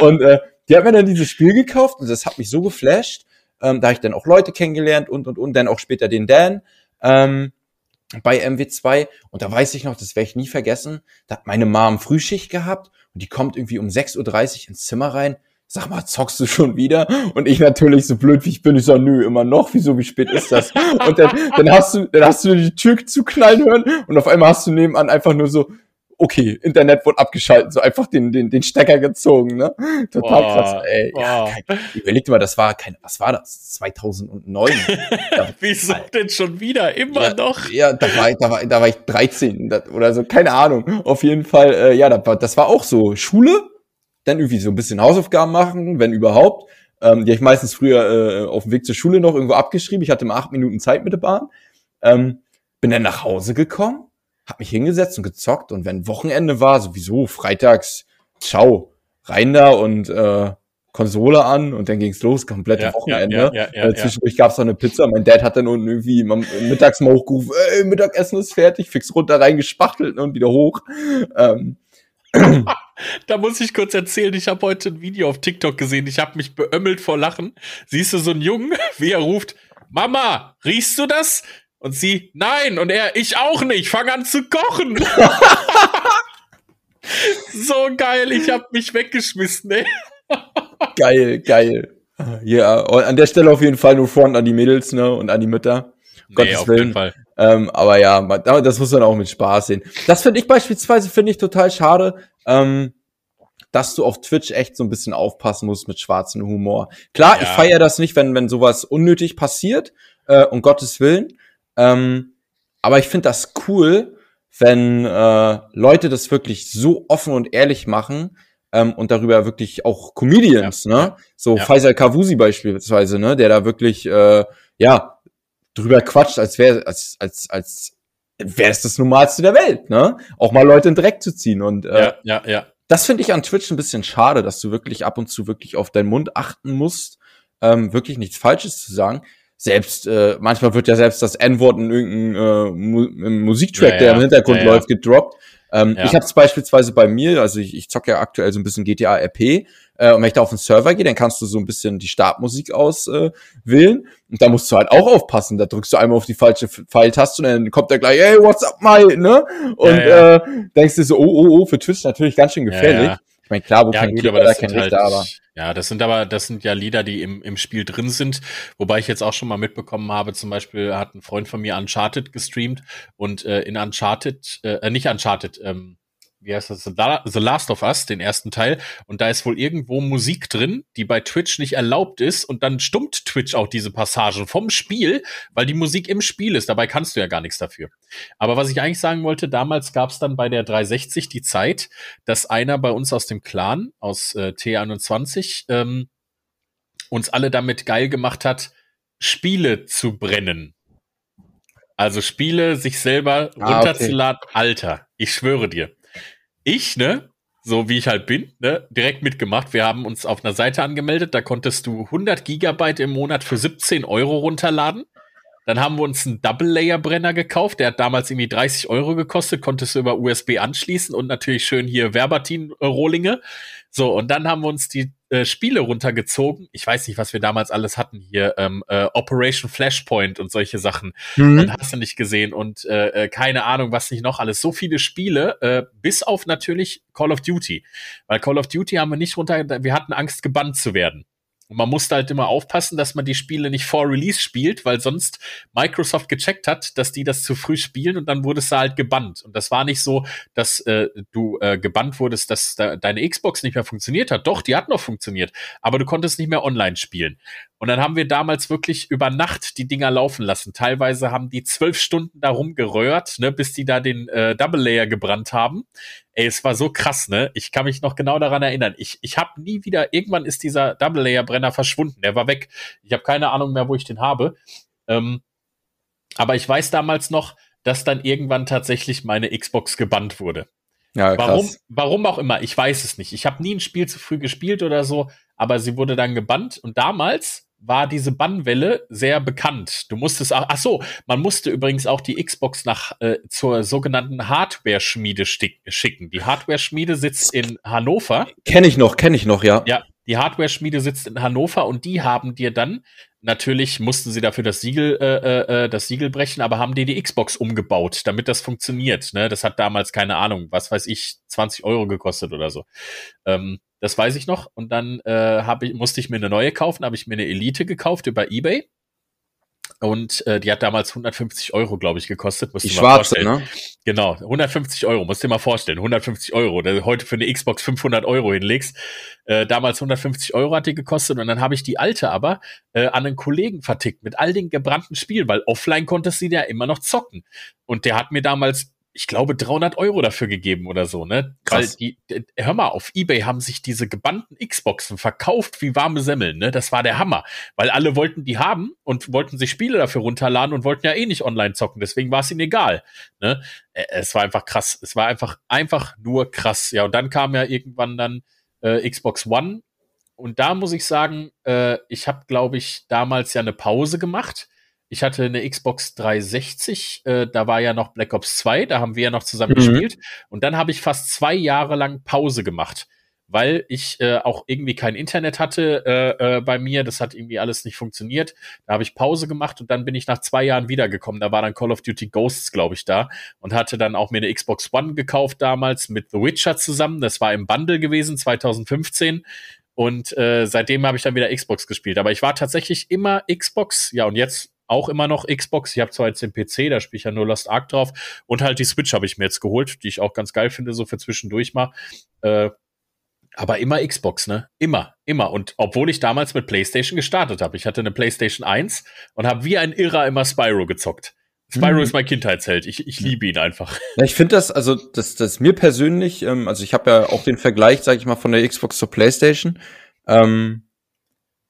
Und äh, die hat mir dann dieses Spiel gekauft und das hat mich so geflasht. Ähm, da habe ich dann auch Leute kennengelernt und und und dann auch später den Dan. Ähm, bei MW2 und da weiß ich noch, das werde ich nie vergessen, da hat meine Mom Frühschicht gehabt und die kommt irgendwie um 6.30 Uhr ins Zimmer rein sag mal, zockst du schon wieder? Und ich natürlich so blöd wie ich bin, ich sag, nö, immer noch, wieso, wie spät ist das? Und dann, dann hast du, dann hast du die Tür zuknallen hören und auf einmal hast du nebenan einfach nur so, okay, Internet wurde abgeschaltet, so einfach den, den, den Stecker gezogen, ne? Total boah, krass, ey. Ja, kein, überleg dir mal, das war kein, was war das? 2009. da, Wieso Alter. denn schon wieder? Immer ja, noch? Ja, da war, da war, da war ich 13 oder so, keine Ahnung. Auf jeden Fall, äh, ja, das war auch so. Schule, dann irgendwie so ein bisschen Hausaufgaben machen, wenn überhaupt. Ähm, die habe ich meistens früher äh, auf dem Weg zur Schule noch irgendwo abgeschrieben. Ich hatte immer acht Minuten Zeit mit der Bahn. Ähm, bin dann nach Hause gekommen, hab mich hingesetzt und gezockt und wenn Wochenende war, sowieso freitags, ciao, rein da und äh, Konsole an und dann ging's los, komplette ja, Wochenende. Ja, ja, ja, äh, zwischendurch gab's noch eine Pizza. Mein Dad hat dann unten irgendwie mittags mal hochgerufen, ey, Mittagessen ist fertig, fix runter reingespachtelt und wieder hoch. Ähm, da muss ich kurz erzählen, ich habe heute ein Video auf TikTok gesehen, ich habe mich beömmelt vor Lachen. Siehst du so einen Jungen, wie er ruft, Mama, riechst du das? Und sie, nein. Und er, ich auch nicht. Fang an zu kochen. so geil, ich hab mich weggeschmissen, ey. geil, geil. Ja, an der Stelle auf jeden Fall nur Front an die Mädels, ne, und an die Mütter. Nee, Gottes auf Willen. jeden Fall. Ähm, aber ja, das muss man auch mit Spaß sehen. Das finde ich beispielsweise, finde ich total schade, ähm, dass du auf Twitch echt so ein bisschen aufpassen musst mit schwarzem Humor. Klar, ja. ich feiere das nicht, wenn, wenn sowas unnötig passiert, äh, um Gottes Willen. Ähm, aber ich finde das cool, wenn äh, Leute das wirklich so offen und ehrlich machen ähm, und darüber wirklich auch Comedians, ja. ne? So ja. Faisal Kavusi beispielsweise, ne, der da wirklich äh, ja drüber quatscht, als wäre als als als wäre es das Normalste der Welt, ne? Auch mal Leute in Dreck zu ziehen und äh, ja, ja, ja. Das finde ich an Twitch ein bisschen schade, dass du wirklich ab und zu wirklich auf deinen Mund achten musst, ähm, wirklich nichts Falsches zu sagen selbst äh, manchmal wird ja selbst das N-Wort in irgendeinem äh, Mu Musiktrack, ja, der im Hintergrund ja, ja. läuft, gedroppt. Ähm, Ich habe es beispielsweise bei mir, also ich, ich zocke ja aktuell so ein bisschen GTA RP äh, und wenn ich da auf den Server gehe, dann kannst du so ein bisschen die Startmusik auswählen äh, und da musst du halt auch aufpassen. Da drückst du einmal auf die falsche Pfeiltaste und dann kommt der gleich, hey, what's up, my, ne? Und Äh, denkst du so, oh, oh, oh, für Twitch natürlich ganz schön gefährlich. Ich meine, klar, wo ja, kein gut, aber das kein halt, Richter, aber. Ja, das sind aber, das sind ja Lieder, die im, im Spiel drin sind. Wobei ich jetzt auch schon mal mitbekommen habe, zum Beispiel hat ein Freund von mir Uncharted gestreamt und äh, in Uncharted, äh, nicht Uncharted, ähm, wie heißt das, The Last of Us, den ersten Teil. Und da ist wohl irgendwo Musik drin, die bei Twitch nicht erlaubt ist. Und dann stummt Twitch auch diese Passagen vom Spiel, weil die Musik im Spiel ist. Dabei kannst du ja gar nichts dafür. Aber was ich eigentlich sagen wollte, damals gab es dann bei der 360 die Zeit, dass einer bei uns aus dem Clan, aus äh, T21, ähm, uns alle damit geil gemacht hat, Spiele zu brennen. Also Spiele sich selber runterzuladen. Ah, okay. Alter, ich schwöre dir ich, ne, so wie ich halt bin, ne, direkt mitgemacht. Wir haben uns auf einer Seite angemeldet, da konntest du 100 Gigabyte im Monat für 17 Euro runterladen. Dann haben wir uns einen Double-Layer-Brenner gekauft, der hat damals irgendwie 30 Euro gekostet, konntest du über USB anschließen und natürlich schön hier Verbatin-Rohlinge. So, und dann haben wir uns die äh, Spiele runtergezogen. Ich weiß nicht, was wir damals alles hatten hier. Ähm, äh, Operation Flashpoint und solche Sachen. Mhm. Dann hast du nicht gesehen. Und äh, äh, keine Ahnung, was nicht noch alles. So viele Spiele, äh, bis auf natürlich Call of Duty. Weil Call of Duty haben wir nicht runter, wir hatten Angst, gebannt zu werden. Man musste halt immer aufpassen, dass man die Spiele nicht vor Release spielt, weil sonst Microsoft gecheckt hat, dass die das zu früh spielen und dann wurdest du halt gebannt. Und das war nicht so, dass äh, du äh, gebannt wurdest, dass da deine Xbox nicht mehr funktioniert hat. Doch, die hat noch funktioniert, aber du konntest nicht mehr online spielen. Und dann haben wir damals wirklich über Nacht die Dinger laufen lassen. Teilweise haben die zwölf Stunden da rumgeröhrt, ne, bis die da den äh, Double Layer gebrannt haben. Ey, es war so krass, ne? Ich kann mich noch genau daran erinnern. Ich, ich habe nie wieder, irgendwann ist dieser Double Layer Brenner verschwunden. Der war weg. Ich habe keine Ahnung mehr, wo ich den habe. Ähm, aber ich weiß damals noch, dass dann irgendwann tatsächlich meine Xbox gebannt wurde. Ja. Warum, warum auch immer, ich weiß es nicht. Ich habe nie ein Spiel zu früh gespielt oder so, aber sie wurde dann gebannt und damals war diese Bannwelle sehr bekannt. Du musstest auch, ach so, man musste übrigens auch die Xbox nach äh, zur sogenannten Hardware-Schmiede schicken. Die Hardware-Schmiede sitzt in Hannover. Kenne ich noch, kenne ich noch, ja. Ja, die Hardware-Schmiede sitzt in Hannover und die haben dir dann natürlich mussten sie dafür das Siegel äh, äh, äh, das Siegel brechen, aber haben dir die Xbox umgebaut, damit das funktioniert. Ne? Das hat damals keine Ahnung, was weiß ich, 20 Euro gekostet oder so. Ähm, das weiß ich noch. Und dann äh, hab ich, musste ich mir eine neue kaufen, habe ich mir eine Elite gekauft über Ebay. Und äh, die hat damals 150 Euro, glaube ich, gekostet. Musst die schwarze, ne? Genau, 150 Euro, musst dir mal vorstellen. 150 Euro. Der heute für eine Xbox 500 Euro hinlegst. Äh, damals 150 Euro hat die gekostet. Und dann habe ich die alte aber äh, an einen Kollegen vertickt mit all den gebrannten Spielen, weil offline konntest du ja immer noch zocken. Und der hat mir damals ich glaube, 300 Euro dafür gegeben oder so, ne? Krass. Weil die, hör mal, auf Ebay haben sich diese gebannten Xboxen verkauft wie warme Semmeln, ne? Das war der Hammer. Weil alle wollten die haben und wollten sich Spiele dafür runterladen und wollten ja eh nicht online zocken. Deswegen war es ihnen egal, ne? Es war einfach krass. Es war einfach, einfach nur krass. Ja, und dann kam ja irgendwann dann äh, Xbox One. Und da muss ich sagen, äh, ich habe, glaube ich, damals ja eine Pause gemacht ich hatte eine Xbox 360, äh, da war ja noch Black Ops 2, da haben wir ja noch zusammen mhm. gespielt. Und dann habe ich fast zwei Jahre lang Pause gemacht. weil ich äh, auch irgendwie kein Internet hatte äh, äh, bei mir. Das hat irgendwie alles nicht funktioniert. Da habe ich Pause gemacht und dann bin ich nach zwei Jahren wiedergekommen. Da war dann Call of Duty Ghosts, glaube ich, da und hatte dann auch mir eine Xbox One gekauft damals mit The Witcher zusammen. Das war im Bundle gewesen 2015. Und äh, seitdem habe ich dann wieder Xbox gespielt. Aber ich war tatsächlich immer Xbox. Ja, und jetzt auch immer noch Xbox. Ich habe zwar jetzt den PC, da spiele ich ja nur Lost Ark drauf. Und halt die Switch habe ich mir jetzt geholt, die ich auch ganz geil finde, so für zwischendurch mal. Äh, aber immer Xbox, ne? Immer, immer. Und obwohl ich damals mit PlayStation gestartet habe. Ich hatte eine PlayStation 1 und habe wie ein Irrer immer Spyro gezockt. Spyro mhm. ist mein Kindheitsheld. Ich, ich liebe ihn einfach. Ja, ich finde das, also das, das mir persönlich, ähm, also ich habe ja auch den Vergleich, sage ich mal, von der Xbox zur PlayStation. Ähm,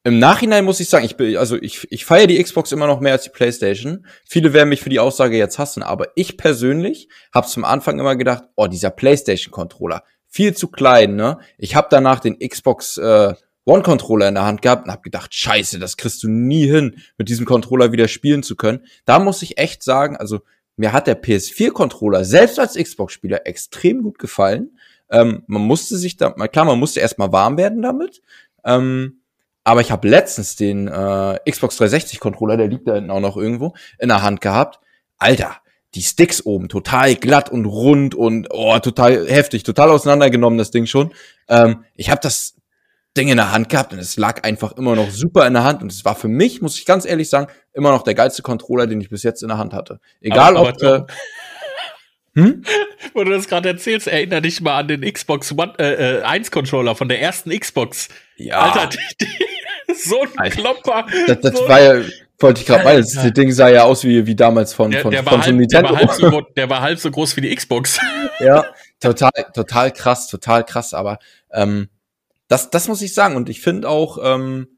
Im Nachhinein muss ich sagen, ich bin, also ich, ich feiere die Xbox immer noch mehr als die PlayStation. Viele werden mich für die Aussage jetzt hassen, aber ich persönlich habe zum Anfang immer gedacht, oh, dieser PlayStation-Controller, viel zu klein, ne? Ich habe danach den Xbox äh, One-Controller in der Hand gehabt und habe gedacht, scheiße, das kriegst du nie hin, mit diesem Controller wieder spielen zu können. Da muss ich echt sagen, also mir hat der PS4-Controller selbst als Xbox-Spieler extrem gut gefallen. Ähm, man musste sich da, klar, man musste erstmal warm werden damit. Ähm, aber ich habe letztens den äh, Xbox 360-Controller, der liegt da hinten auch noch irgendwo, in der Hand gehabt. Alter, die Sticks oben total glatt und rund und oh, total heftig, total auseinandergenommen, das Ding schon. Ähm, ich habe das Ding in der Hand gehabt und es lag einfach immer noch super in der Hand und es war für mich, muss ich ganz ehrlich sagen, immer noch der geilste Controller, den ich bis jetzt in der Hand hatte. Egal aber, ob aber, äh, hm? Wo du das gerade erzählst, erinnere dich mal an den Xbox One äh, 1 äh, Controller von der ersten Xbox. Ja. Alter, die, die, so ein Alter, Klopper. Das, das so war ja wollte ich gerade meinen, das Ding sah ja aus wie, wie damals von, der, von, der von halb, Nintendo. Der war, halb so, der war halb so groß wie die Xbox. ja, total, total krass, total krass, aber ähm, das, das muss ich sagen. Und ich finde auch ähm,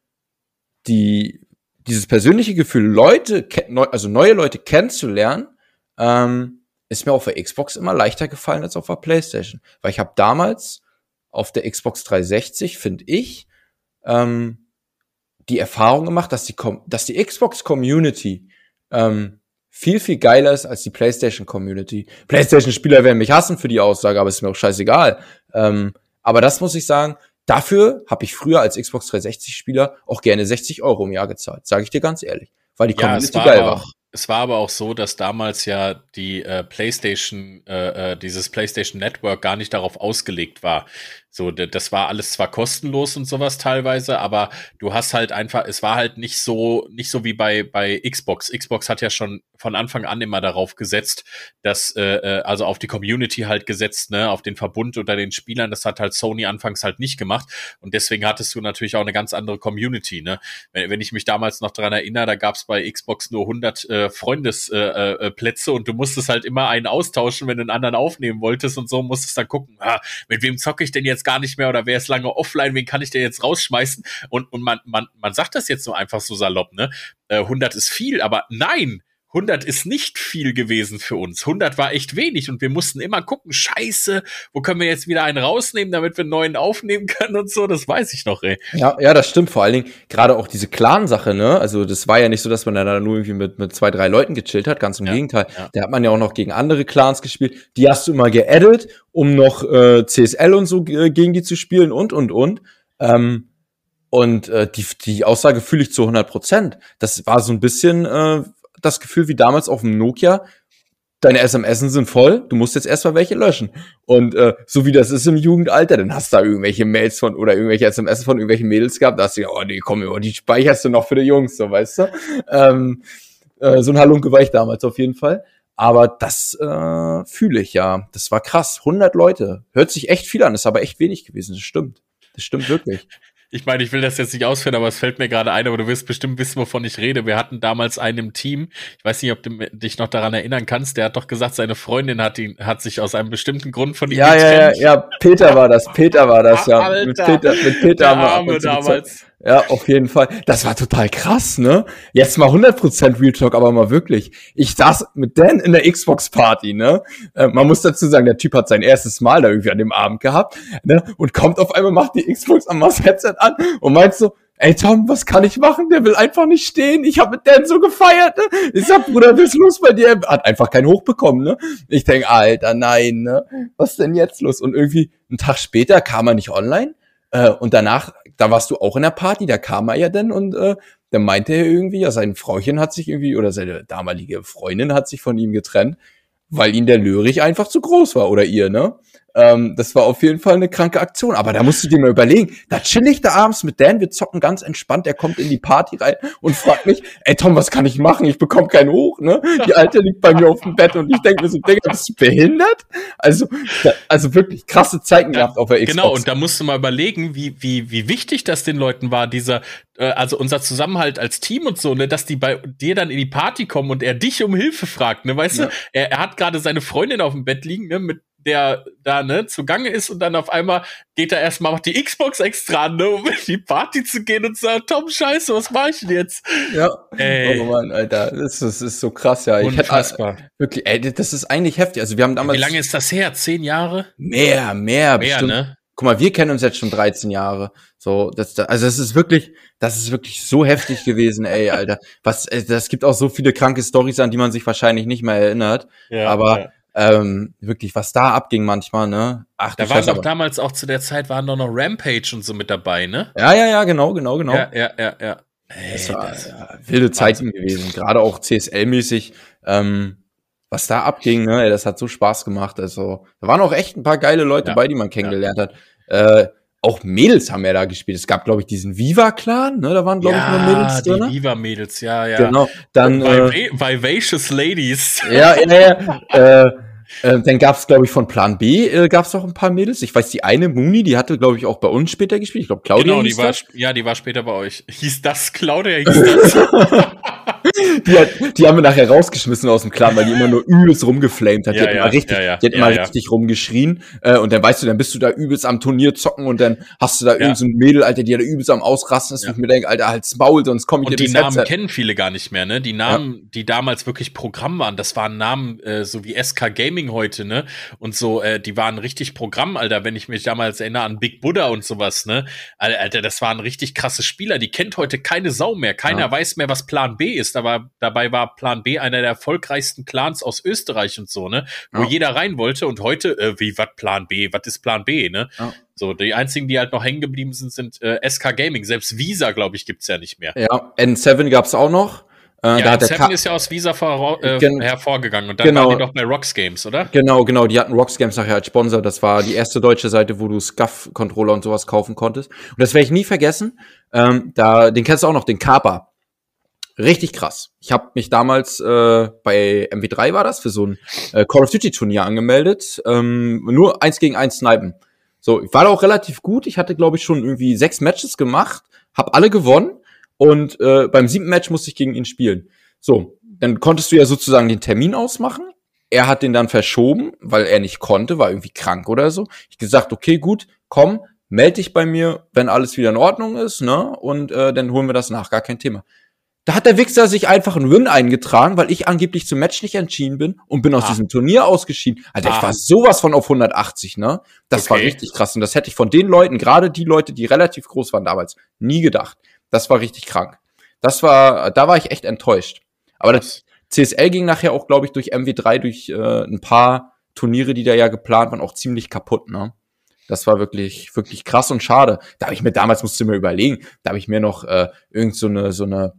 die, dieses persönliche Gefühl, Leute, also neue Leute kennenzulernen, ähm, ist mir auf der Xbox immer leichter gefallen als auf der PlayStation. Weil ich habe damals auf der Xbox 360, finde ich, ähm, die Erfahrung gemacht, dass die, dass die Xbox Community ähm, viel, viel geiler ist als die PlayStation Community. PlayStation-Spieler werden mich hassen für die Aussage, aber ist mir auch scheißegal. Ähm, aber das muss ich sagen, Dafür habe ich früher als Xbox 360-Spieler auch gerne 60 Euro im Jahr gezahlt, sage ich dir ganz ehrlich, weil die Community ja, war geil war. Es war aber auch so, dass damals ja die äh, PlayStation, äh, äh, dieses PlayStation Network gar nicht darauf ausgelegt war. So, das war alles zwar kostenlos und sowas teilweise, aber du hast halt einfach, es war halt nicht so, nicht so wie bei, bei Xbox. Xbox hat ja schon von Anfang an immer darauf gesetzt, dass, äh, äh, also auf die Community halt gesetzt, ne, auf den Verbund unter den Spielern. Das hat halt Sony anfangs halt nicht gemacht. Und deswegen hattest du natürlich auch eine ganz andere Community, ne. Wenn, wenn ich mich damals noch dran erinnere, da gab es bei Xbox nur 100 äh, Freundesplätze äh, äh, und du musstest halt immer einen austauschen, wenn du einen anderen aufnehmen wolltest und so musstest dann gucken, ah, mit wem zocke ich denn jetzt gar nicht mehr oder wer ist lange offline, wen kann ich denn jetzt rausschmeißen? Und, und man, man, man sagt das jetzt so einfach so salopp, ne? Äh, 100 ist viel, aber nein, 100 ist nicht viel gewesen für uns. 100 war echt wenig und wir mussten immer gucken, scheiße, wo können wir jetzt wieder einen rausnehmen, damit wir einen neuen aufnehmen können und so, das weiß ich noch, ey. Ja, ja, das stimmt, vor allen Dingen gerade auch diese Clan-Sache, ne, also das war ja nicht so, dass man da nur irgendwie mit, mit zwei, drei Leuten gechillt hat, ganz im ja, Gegenteil. Ja. Da hat man ja auch noch gegen andere Clans gespielt, die hast du immer geaddet, um noch äh, CSL und so äh, gegen die zu spielen und, und, und. Ähm, und äh, die, die Aussage fühle ich zu 100 Prozent. Das war so ein bisschen äh, das Gefühl wie damals auf dem Nokia, deine SMS sind voll, du musst jetzt erstmal welche löschen. Und äh, so wie das ist im Jugendalter, dann hast du da irgendwelche Mails von oder irgendwelche SMS von irgendwelchen Mädels gehabt, da hast du oh nee, komm, oh, die speicherst du noch für die Jungs, so weißt du. Ähm, äh, so ein Halunke war ich damals auf jeden Fall. Aber das äh, fühle ich ja. Das war krass. 100 Leute. Hört sich echt viel an, ist aber echt wenig gewesen. Das stimmt. Das stimmt wirklich ich meine, ich will das jetzt nicht ausführen, aber es fällt mir gerade ein, aber du wirst bestimmt wissen, wovon ich rede. Wir hatten damals einen im Team, ich weiß nicht, ob du dich noch daran erinnern kannst, der hat doch gesagt, seine Freundin hat ihn, hat sich aus einem bestimmten Grund von ihm ja, getrennt. Ja, ja, ja, Peter war das, Peter war das, ja. Alter, mit Peter, mit Peter wir Arme damals. Ja, auf jeden Fall. Das war total krass, ne? Jetzt mal 100% Real Talk, aber mal wirklich. Ich saß mit Dan in der Xbox Party, ne? Äh, man muss dazu sagen, der Typ hat sein erstes Mal da irgendwie an dem Abend gehabt, ne? Und kommt auf einmal, macht die Xbox am Mass Headset an und meint so, ey Tom, was kann ich machen? Der will einfach nicht stehen. Ich habe mit Dan so gefeiert. Ne? Ich sag, Bruder, was ist los bei dir? Hat einfach keinen hochbekommen. Ne? Ich denk, Alter, nein, ne? Was denn jetzt los? Und irgendwie einen Tag später kam er nicht online. Äh, und danach, da warst du auch in der Party, da kam er ja dann und äh, dann meinte er irgendwie, ja, sein Frauchen hat sich irgendwie, oder seine damalige Freundin hat sich von ihm getrennt, weil ihn der Lörich einfach zu groß war, oder ihr, ne? Ähm, das war auf jeden Fall eine kranke Aktion. Aber da musst du dir mal überlegen, da chill ich da abends mit Dan, wir zocken ganz entspannt, er kommt in die Party rein und fragt mich, ey Tom, was kann ich machen? Ich bekomme keinen hoch, ne? Die Alte liegt bei mir auf dem Bett und ich denke mir so, Digga, bist du behindert? Also, da, also wirklich krasse Zeiten gehabt auf der Xbox. Genau, und da musst du mal überlegen, wie, wie, wie wichtig das den Leuten war, dieser, äh, also unser Zusammenhalt als Team und so, ne, dass die bei dir dann in die Party kommen und er dich um Hilfe fragt, ne, weißt ja. du? Er, er hat gerade seine Freundin auf dem Bett liegen, ne, mit der da ne zugange ist und dann auf einmal geht er erstmal auf die Xbox extra an, ne, um in die Party zu gehen und sagt, Tom, scheiße, was mach ich denn jetzt? Ja. Ey. Oh Mann, Alter, das ist, das ist so krass, ja. Unfassbar. Ich hätte, wirklich, ey, das ist eigentlich heftig. Also wir haben damals. Wie lange ist das her? Zehn Jahre? Mehr, mehr, mehr bestimmt. ne? Guck mal, wir kennen uns jetzt schon 13 Jahre. So, das, also es ist wirklich, das ist wirklich so heftig gewesen, ey, Alter. Was, das gibt auch so viele kranke Stories, an die man sich wahrscheinlich nicht mehr erinnert. Ja, aber ja ähm, wirklich, was da abging manchmal, ne? Ach, da waren doch damals auch zu der Zeit waren doch noch Rampage und so mit dabei, ne? Ja, ja, ja, genau, genau, genau. Ja, ja, ja, ja. Ey, das war das ja, wilde Zeiten gewesen, gerade auch CSL-mäßig. Ähm, was da abging, ne, ey, das hat so Spaß gemacht. Also, da waren auch echt ein paar geile Leute ja, bei, die man kennengelernt ja. hat. Äh, auch Mädels haben ja da gespielt. Es gab, glaube ich, diesen Viva-Clan, ne? Da waren, glaube ja, ich, nur Mädels drin. Die Viva-Mädels, ja, ja. Genau. Dann. Äh, Vivacious Ladies. Ja, ja, ja. äh, äh, dann gab es, glaube ich, von Plan B äh, gab es noch ein paar Mädels. Ich weiß, die eine Muni, die hatte, glaube ich, auch bei uns später gespielt. Ich glaube, Claudia. Genau, die war, ja, die war später bei euch. Hieß das Claudia? Hieß das? die, hat, die haben wir nachher rausgeschmissen aus dem Clan, weil die immer nur übelst rumgeflamed hat. Die ja, hat ja, immer richtig, ja, die hat immer richtig rumgeschrien. Äh, und dann weißt du, dann bist du da übelst am Turnier zocken und dann hast du da ja. irgendein so Mädel, Alter, die da übelst am Ausrasten ist. Und ich mir denke, Alter, halt's Maul, sonst komme ich und die Namen Headset. kennen viele gar nicht mehr, ne? Die Namen, die damals wirklich Programm waren, das waren Namen äh, so wie SK Gaming heute, ne? Und so, äh, die waren richtig Programm, Alter, wenn ich mich damals erinnere an Big Buddha und sowas, ne? Alter, das waren richtig krasse Spieler, die kennt heute keine Sau mehr. Keiner weiß mehr, was Plan B ist, aber dabei war Plan B einer der erfolgreichsten Clans aus Österreich und so, ne? Wo ja. jeder rein wollte und heute, äh, wie, was Plan B? Was ist Plan B, ne? Ja. So, die einzigen, die halt noch hängen geblieben sind, sind äh, SK Gaming. Selbst Visa, glaube ich, gibt's ja nicht mehr. Ja, N7 gab's auch noch. Äh, ja, N7 ist ja aus Visa vor, äh, hervorgegangen und dann genau. waren die doch bei Rox Games, oder? Genau, genau, die hatten Rox Games nachher als Sponsor. Das war die erste deutsche Seite, wo du SCUF-Controller und sowas kaufen konntest. Und das werde ich nie vergessen. Ähm, da, den kennst du auch noch, den Kappa. Richtig krass. Ich habe mich damals äh, bei MW3 war das für so ein äh, Call of Duty Turnier angemeldet. Ähm, nur eins gegen eins snipen. So, ich war da auch relativ gut. Ich hatte glaube ich schon irgendwie sechs Matches gemacht, habe alle gewonnen und äh, beim siebten Match musste ich gegen ihn spielen. So, dann konntest du ja sozusagen den Termin ausmachen. Er hat den dann verschoben, weil er nicht konnte, war irgendwie krank oder so. Ich gesagt, okay, gut, komm, melde dich bei mir, wenn alles wieder in Ordnung ist, ne? Und äh, dann holen wir das nach, gar kein Thema. Da hat der Wichser sich einfach einen Win eingetragen, weil ich angeblich zum Match nicht entschieden bin und bin aus ah. diesem Turnier ausgeschieden. Alter, ah. ich war sowas von auf 180, ne? Das okay. war richtig krass. Und das hätte ich von den Leuten, gerade die Leute, die relativ groß waren damals, nie gedacht. Das war richtig krank. Das war, da war ich echt enttäuscht. Aber das CSL ging nachher auch, glaube ich, durch MW3, durch äh, ein paar Turniere, die da ja geplant waren, auch ziemlich kaputt, ne? Das war wirklich, wirklich krass und schade. Da habe ich mir damals, musste mir überlegen, da habe ich mir noch äh, irgend so eine, so eine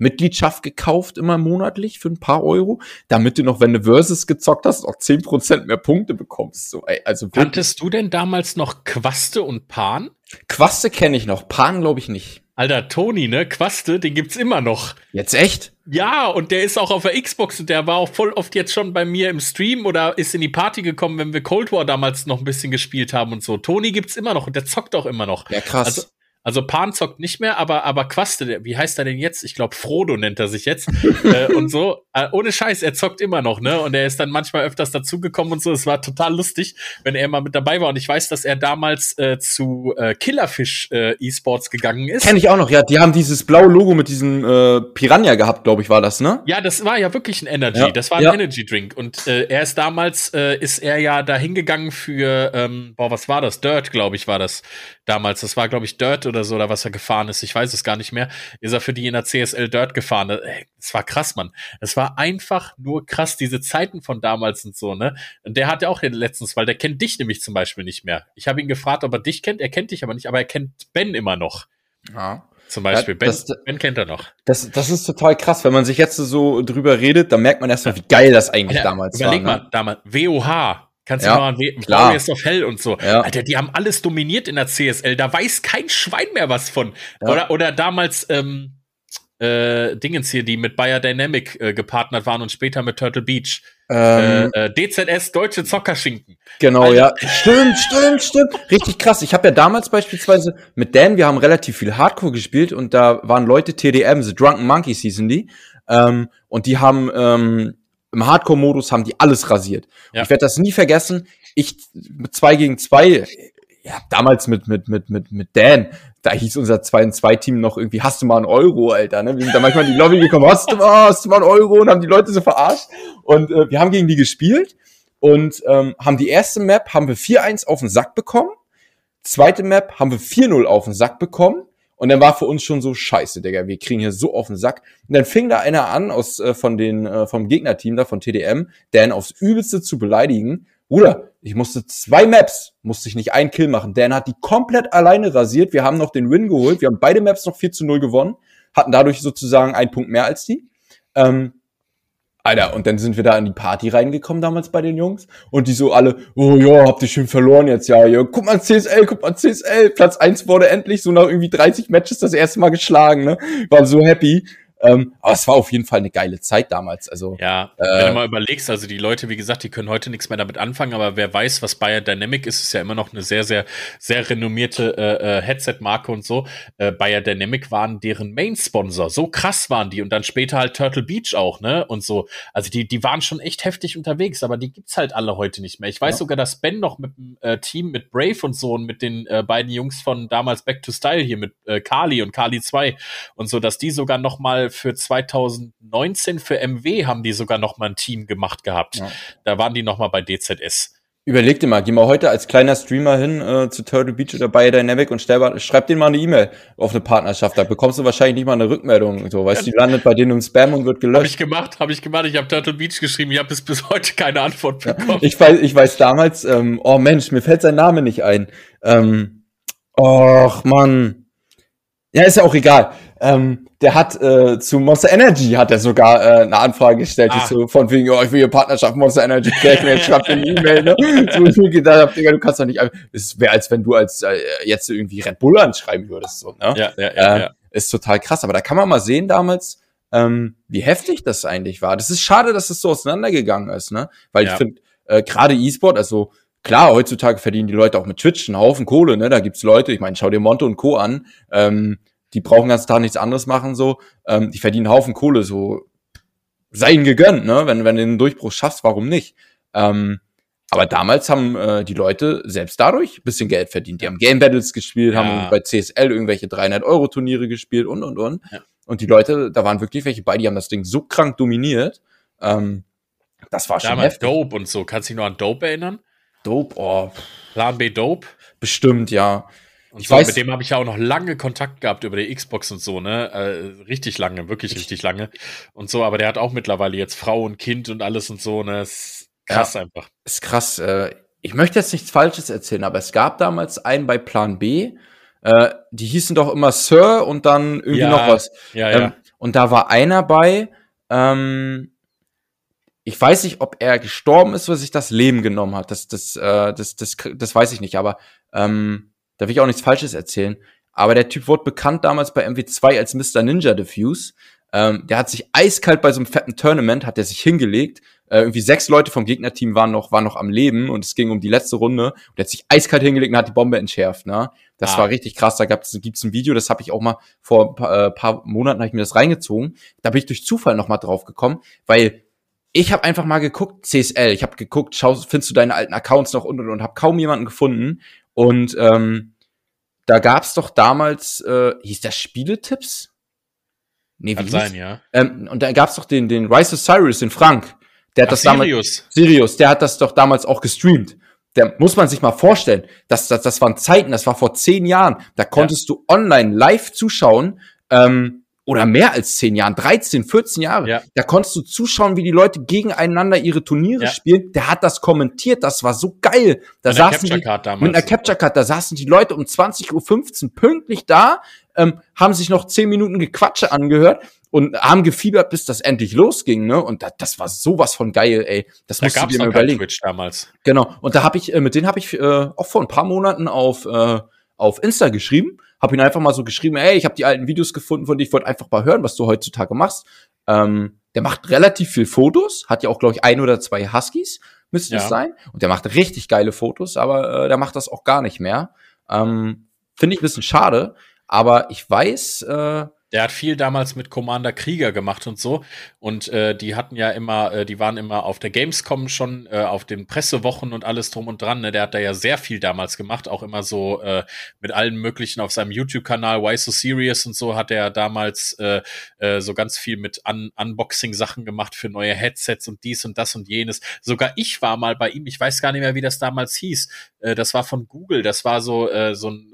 Mitgliedschaft gekauft, immer monatlich für ein paar Euro, damit du noch, wenn du Versus gezockt hast, auch zehn Prozent mehr Punkte bekommst. So, ey, also Kanntest du denn damals noch Quaste und Pan? Quaste kenne ich noch, Pan glaube ich nicht. Alter, Toni, ne? Quaste, den gibt's immer noch. Jetzt echt? Ja, und der ist auch auf der Xbox und der war auch voll oft jetzt schon bei mir im Stream oder ist in die Party gekommen, wenn wir Cold War damals noch ein bisschen gespielt haben und so. Toni gibt's immer noch und der zockt auch immer noch. Ja, krass. Also, also Pan zockt nicht mehr, aber, aber Quaste, wie heißt er denn jetzt? Ich glaube, Frodo nennt er sich jetzt. äh, und so, äh, ohne Scheiß, er zockt immer noch, ne? Und er ist dann manchmal öfters dazugekommen und so. Es war total lustig, wenn er mal mit dabei war. Und ich weiß, dass er damals äh, zu äh, Killerfish äh, E-Sports gegangen ist. Kenn ich auch noch, ja. Die haben dieses blaue Logo mit diesem äh, Piranha gehabt, glaube ich, war das, ne? Ja, das war ja wirklich ein Energy. Ja. Das war ein ja. Energy Drink. Und er ist damals, äh, ist er ja da hingegangen für, ähm, boah, was war das? Dirt, glaube ich, war das damals. Das war, glaube ich, Dirt oder so, oder was er gefahren ist, ich weiß es gar nicht mehr, ist er für die in der CSL Dirt gefahren. Es war krass, Mann. Es war einfach nur krass, diese Zeiten von damals und so, ne? Und der hat ja auch letztens, weil der kennt dich nämlich zum Beispiel nicht mehr. Ich habe ihn gefragt, ob er dich kennt, er kennt dich aber nicht, aber er kennt Ben immer noch. Ja. Zum Beispiel. Ja, das, ben, ben, kennt er noch. Das, das ist total krass. Wenn man sich jetzt so drüber redet, dann merkt man erstmal, wie geil das eigentlich ja, damals überleg war. Überleg ne? mal, damals, WOH. Kannst du ja, mal an Warriors of Hell und so. Ja. Alter, die haben alles dominiert in der CSL. Da weiß kein Schwein mehr was von. Ja. Oder, oder damals, ähm, äh, Dingens hier, die mit Bayer Dynamic äh, gepartnert waren und später mit Turtle Beach. Ähm, äh, äh DZS, Deutsche Zockerschinken. Genau, also, ja. Stimmt, stimmt, stimmt. Richtig krass. Ich habe ja damals beispielsweise mit Dan, wir haben relativ viel Hardcore gespielt und da waren Leute TDM, The Drunken Monkeys hießen die. Ähm, und die haben ähm, im Hardcore-Modus haben die alles rasiert. Ja. Ich werde das nie vergessen. Ich mit zwei gegen zwei, ja, damals mit, mit, mit, mit, mit Dan, da hieß unser 2 in 2 Team noch irgendwie, hast du mal einen Euro, Alter, ne? Wir sind da manchmal in die Lobby gekommen, hast du mal, hast du mal einen Euro und haben die Leute so verarscht. Und äh, wir haben gegen die gespielt und ähm, haben die erste Map, haben wir 4-1 auf den Sack bekommen. Zweite Map haben wir 4-0 auf den Sack bekommen. Und dann war für uns schon so scheiße, Digga, wir kriegen hier so auf den Sack. Und dann fing da einer an aus äh, von den äh, vom Gegnerteam da von TDM, Dan aufs übelste zu beleidigen. Bruder, ich musste zwei Maps, musste ich nicht einen Kill machen. Dan hat die komplett alleine rasiert. Wir haben noch den Win geholt. Wir haben beide Maps noch 4 zu 0 gewonnen. Hatten dadurch sozusagen einen Punkt mehr als die. Ähm, Alter, und dann sind wir da in die Party reingekommen damals bei den Jungs. Und die so alle, oh ja, habt ihr schön verloren jetzt, ja, ja. Guck mal CSL, guck mal CSL. Platz eins wurde endlich so nach irgendwie 30 Matches das erste Mal geschlagen, ne? Waren so happy. Ähm, aber es war auf jeden Fall eine geile Zeit damals. Also, ja, äh, wenn du mal überlegst, also die Leute, wie gesagt, die können heute nichts mehr damit anfangen, aber wer weiß, was Bayer Dynamic ist, ist ja immer noch eine sehr, sehr, sehr renommierte äh, äh, Headset-Marke und so. Äh, Bayer Dynamic waren deren Main-Sponsor. So krass waren die und dann später halt Turtle Beach auch, ne? Und so. Also die, die waren schon echt heftig unterwegs, aber die gibt's halt alle heute nicht mehr. Ich weiß ja. sogar, dass Ben noch mit dem äh, Team mit Brave und so und mit den äh, beiden Jungs von damals Back to Style hier mit äh, Kali und Kali 2 und so, dass die sogar noch mal für 2019 für MW haben die sogar noch mal ein Team gemacht gehabt. Ja. Da waren die noch mal bei DZS. Überleg dir mal, geh mal heute als kleiner Streamer hin äh, zu Turtle Beach oder bei Dynamic und stell, schreib denen mal eine E-Mail auf eine Partnerschaft. Da bekommst du wahrscheinlich nicht mal eine Rückmeldung. So, weißt du, die landet bei denen im Spam und wird gelöscht. Hab ich gemacht, habe ich gemacht. Ich habe Turtle Beach geschrieben. Ich habe bis, bis heute keine Antwort bekommen. Ja, ich weiß, ich weiß damals. Ähm, oh Mensch, mir fällt sein Name nicht ein. Ähm, och Mann. Ja, ist ja auch egal. Ähm, der hat äh, zu Monster Energy hat er sogar äh, eine Anfrage gestellt, ah. so von wegen, oh, ich will hier Partnerschaft Monster Energy cracken, jetzt schreibt eine E-Mail, ne? So ich mir gedacht hab, Digga, du kannst doch nicht, es wäre als wenn du als äh, jetzt irgendwie Red Bull anschreiben würdest, so, ne? Ja, ja, ja, äh, ja. Ist total krass, aber da kann man mal sehen damals, ähm, wie heftig das eigentlich war. Das ist schade, dass es so auseinandergegangen ist, ne? Weil ja. ich finde, äh, gerade E-Sport, also klar, heutzutage verdienen die Leute auch mit Twitch einen Haufen Kohle, ne? Da gibt's Leute, ich meine, schau dir Monte und Co. an, ähm, die brauchen ganz Tag nichts anderes machen, so, ähm, die verdienen einen Haufen Kohle, so, sei ihnen gegönnt, ne, wenn, wenn du den Durchbruch schaffst, warum nicht? Ähm, aber damals haben äh, die Leute selbst dadurch ein bisschen Geld verdient. Die haben Game Battles gespielt, ja. haben bei CSL irgendwelche 300 Euro Turniere gespielt und, und, und. Ja. Und die Leute, da waren wirklich welche bei, die haben das Ding so krank dominiert. Ähm, das war schon Damals heftig. Dope und so. Kannst du dich noch an Dope erinnern? Dope, oh. Plan B Dope? Bestimmt, ja. Und ich so, weiß, mit dem habe ich ja auch noch lange Kontakt gehabt über die Xbox und so, ne? Äh, richtig lange, wirklich richtig lange. Und so, aber der hat auch mittlerweile jetzt Frau und Kind und alles und so, ne? Ist krass ja, einfach. Ist krass. Äh, ich möchte jetzt nichts Falsches erzählen, aber es gab damals einen bei Plan B. Äh, die hießen doch immer Sir und dann irgendwie ja, noch was. Ja, ähm, ja. Und da war einer bei, ähm, ich weiß nicht, ob er gestorben ist oder sich das Leben genommen hat. Das, das, äh, das, das, das weiß ich nicht, aber ähm, da will ich auch nichts Falsches erzählen. Aber der Typ wurde bekannt damals bei MW2 als Mr. Ninja Diffuse. Ähm, der hat sich eiskalt bei so einem fetten Tournament, hat er sich hingelegt. Äh, irgendwie sechs Leute vom Gegnerteam waren noch, waren noch am Leben und es ging um die letzte Runde. Und er hat sich eiskalt hingelegt und hat die Bombe entschärft. Ne? Das ah. war richtig krass. Da gab's, gibt's ein Video, das habe ich auch mal vor ein paar, äh, paar Monaten hab ich mir das reingezogen. Da bin ich durch Zufall noch mal drauf gekommen, weil ich habe einfach mal geguckt, CSL, ich habe geguckt, schau, findest du deine alten Accounts noch und und und habe kaum jemanden gefunden. Und ähm, da gab's doch damals, äh, hieß das Spieletipps? Nee, wie Kann sein, ja. Ähm, und da gab's doch den, den Rise of Cyrus, den Frank. Der hat Ach, das Sirius. damals. Sirius, der hat das doch damals auch gestreamt. der muss man sich mal vorstellen, das, das, das waren Zeiten, das war vor zehn Jahren, da konntest ja. du online live zuschauen, ähm, oder mehr als zehn Jahren, 13, 14 Jahre. Ja. Da konntest du zuschauen, wie die Leute gegeneinander ihre Turniere ja. spielen. Der hat das kommentiert, das war so geil. Da mit saßen die, damals. mit einer Capture Card, da saßen die Leute um 20.15 Uhr pünktlich da, ähm, haben sich noch zehn Minuten Gequatsche angehört und haben gefiebert, bis das endlich losging, ne? Und da, das war sowas von geil, ey. Das da musst du dir mal überlegen. Twitch damals. Genau. Und da habe ich, äh, mit denen habe ich äh, auch vor ein paar Monaten auf äh, auf Insta geschrieben, habe ihn einfach mal so geschrieben, ey, ich habe die alten Videos gefunden von dir, ich wollte einfach mal hören, was du heutzutage machst. Ähm, der macht relativ viel Fotos, hat ja auch, glaube ich, ein oder zwei Huskies, müsste es sein. Und der macht richtig geile Fotos, aber äh, der macht das auch gar nicht mehr. Ähm, Finde ich ein bisschen schade, aber ich weiß, äh, der hat viel damals mit Commander Krieger gemacht und so. Und äh, die hatten ja immer, äh, die waren immer auf der Gamescom schon, äh, auf den Pressewochen und alles drum und dran. Ne? Der hat da ja sehr viel damals gemacht, auch immer so äh, mit allen möglichen auf seinem YouTube-Kanal Why So Serious und so hat er damals äh, äh, so ganz viel mit Un Unboxing-Sachen gemacht für neue Headsets und dies und das und jenes. Sogar ich war mal bei ihm, ich weiß gar nicht mehr, wie das damals hieß. Äh, das war von Google, das war so, äh, so ein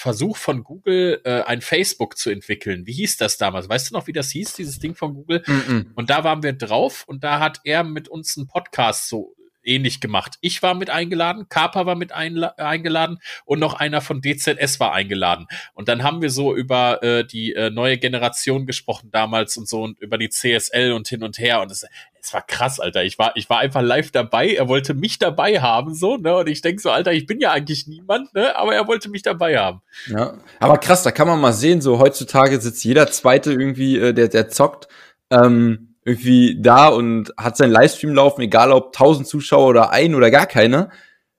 Versuch von Google, äh, ein Facebook zu entwickeln. Wie hieß das damals? Weißt du noch, wie das hieß, dieses Ding von Google? Mm -mm. Und da waren wir drauf und da hat er mit uns einen Podcast so ähnlich gemacht. Ich war mit eingeladen, Kapa war mit eingeladen und noch einer von DZS war eingeladen. Und dann haben wir so über äh, die äh, neue Generation gesprochen damals und so und über die CSL und hin und her. Und es, es war krass, Alter. Ich war, ich war einfach live dabei. Er wollte mich dabei haben, so, ne? Und ich denk so, Alter, ich bin ja eigentlich niemand, ne? Aber er wollte mich dabei haben. Ja. Aber krass, da kann man mal sehen, so heutzutage sitzt jeder Zweite irgendwie, äh, der, der zockt. Ähm irgendwie da und hat seinen Livestream laufen, egal ob 1000 Zuschauer oder ein oder gar keine.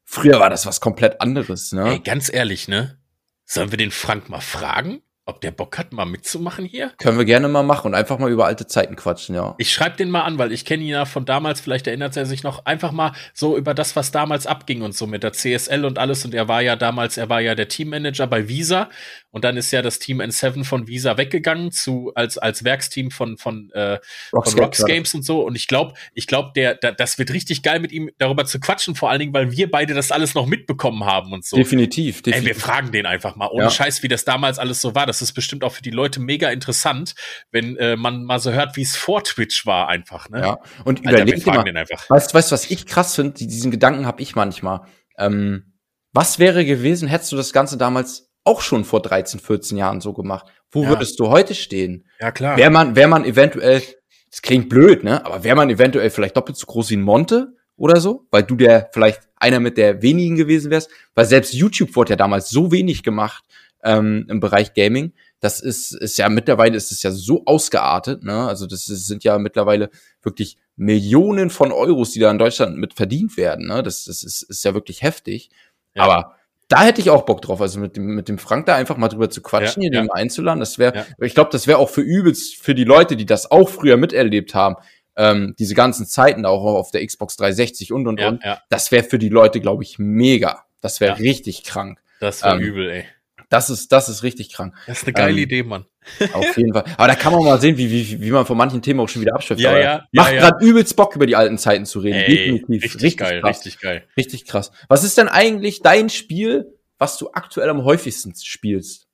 Früher war das was komplett anderes, ne? Ey, ganz ehrlich, ne? Sollen wir den Frank mal fragen? ob der Bock hat, mal mitzumachen hier? Können wir gerne mal machen und einfach mal über alte Zeiten quatschen, ja. Ich schreibe den mal an, weil ich kenne ihn ja von damals, vielleicht erinnert er sich noch, einfach mal so über das, was damals abging und so mit der CSL und alles. Und er war ja damals, er war ja der Teammanager bei Visa und dann ist ja das Team N7 von Visa weggegangen zu als als Werksteam von von, äh, Rocks, von Rocks Games und so. Und ich glaube, ich glaube, der, der, das wird richtig geil mit ihm darüber zu quatschen, vor allen Dingen, weil wir beide das alles noch mitbekommen haben und so. Definitiv, definitiv. Ey, wir fragen den einfach mal, ohne ja. Scheiß, wie das damals alles so war. Das ist bestimmt auch für die Leute mega interessant, wenn äh, man mal so hört, wie es vor Twitch war, einfach. Ne? Ja. Und überleg dir mal, den einfach. Weißt, weißt du, was ich krass finde? Diesen Gedanken habe ich manchmal. Ähm, was wäre gewesen, hättest du das Ganze damals auch schon vor 13, 14 Jahren so gemacht. Wo ja. würdest du heute stehen? Ja, klar. Wäre man, wäre man eventuell, das klingt blöd, ne? Aber wäre man eventuell vielleicht doppelt so groß wie ein Monte oder so? Weil du der vielleicht einer mit der wenigen gewesen wärst? Weil selbst YouTube wurde ja damals so wenig gemacht ähm, im Bereich Gaming. Das ist, ist ja mittlerweile ist es ja so ausgeartet, ne? Also das ist, sind ja mittlerweile wirklich Millionen von Euros, die da in Deutschland mit verdient werden. Ne? Das, das ist, ist ja wirklich heftig. Ja. Aber da hätte ich auch Bock drauf, also mit dem, mit dem Frank da einfach mal drüber zu quatschen, ja, hier ja. den einzuladen. Das wäre, ja. ich glaube, das wäre auch für übelst für die Leute, die das auch früher miterlebt haben, ähm, diese ganzen Zeiten auch auf der Xbox 360 und und und. Das wäre für die Leute, glaube ich, mega. Das wäre richtig krank. Das wäre ähm, übel, ey. Das ist, das ist richtig krank. Das ist eine geile ähm, Idee, Mann. Auf jeden Fall. Aber da kann man mal sehen, wie, wie, wie man von manchen Themen auch schon wieder abschöpft. Ja, ja, macht ja, gerade übelst Bock, über die alten Zeiten zu reden. Ey, Definitiv. Richtig, richtig geil, krass. richtig geil. Richtig krass. Was ist denn eigentlich dein Spiel, was du aktuell am häufigsten spielst?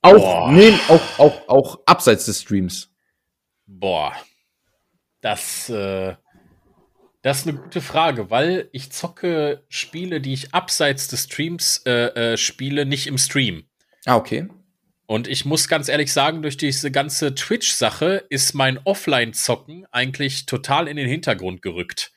Auch, nee, auch, auch, auch abseits des Streams. Boah. Das, äh, das ist eine gute Frage, weil ich zocke Spiele, die ich abseits des Streams äh, äh, spiele, nicht im Stream. Ah, okay. Und ich muss ganz ehrlich sagen, durch diese ganze Twitch-Sache ist mein Offline-Zocken eigentlich total in den Hintergrund gerückt.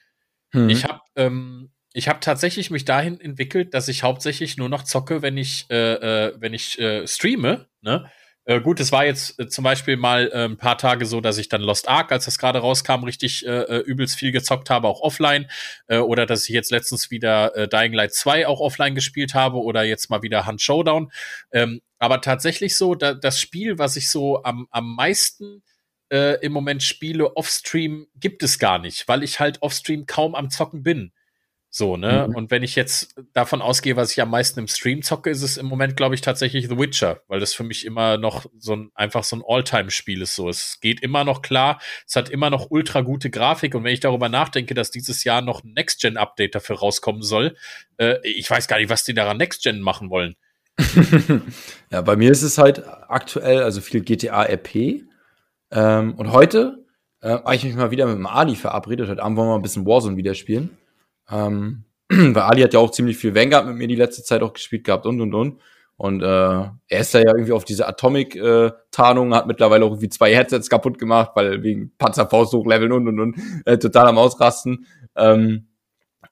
Hm. Ich habe ähm, ich habe tatsächlich mich dahin entwickelt, dass ich hauptsächlich nur noch zocke, wenn ich äh, äh, wenn ich äh, streame. Ne? Äh, gut, es war jetzt äh, zum Beispiel mal äh, ein paar Tage so, dass ich dann Lost Ark, als das gerade rauskam, richtig äh, äh, übelst viel gezockt habe, auch offline. Äh, oder dass ich jetzt letztens wieder äh, Dying Light 2 auch offline gespielt habe oder jetzt mal wieder Hunt Showdown. Ähm, aber tatsächlich so, da, das Spiel, was ich so am, am meisten äh, im Moment spiele, offstream, gibt es gar nicht, weil ich halt offstream kaum am Zocken bin. So, ne? Mhm. Und wenn ich jetzt davon ausgehe, was ich am meisten im Stream zocke, ist es im Moment, glaube ich, tatsächlich The Witcher, weil das für mich immer noch so ein, einfach so ein All-Time-Spiel ist. So, es geht immer noch klar, es hat immer noch ultra gute Grafik und wenn ich darüber nachdenke, dass dieses Jahr noch ein Next-Gen-Update dafür rauskommen soll, äh, ich weiß gar nicht, was die daran Next-Gen machen wollen. ja, bei mir ist es halt aktuell, also viel GTA RP. Ähm, und heute äh, habe ich mich mal wieder mit dem Ali verabredet. Heute Abend wollen wir mal ein bisschen Warzone wieder spielen. Ähm, weil Ali hat ja auch ziemlich viel Vanguard mit mir die letzte Zeit auch gespielt gehabt und und und. Und äh, er ist ja irgendwie auf diese Atomic-Tarnung, äh, hat mittlerweile auch irgendwie zwei Headsets kaputt gemacht, weil wegen Panzerfaust hochleveln und und und äh, total am Ausrasten. Ähm,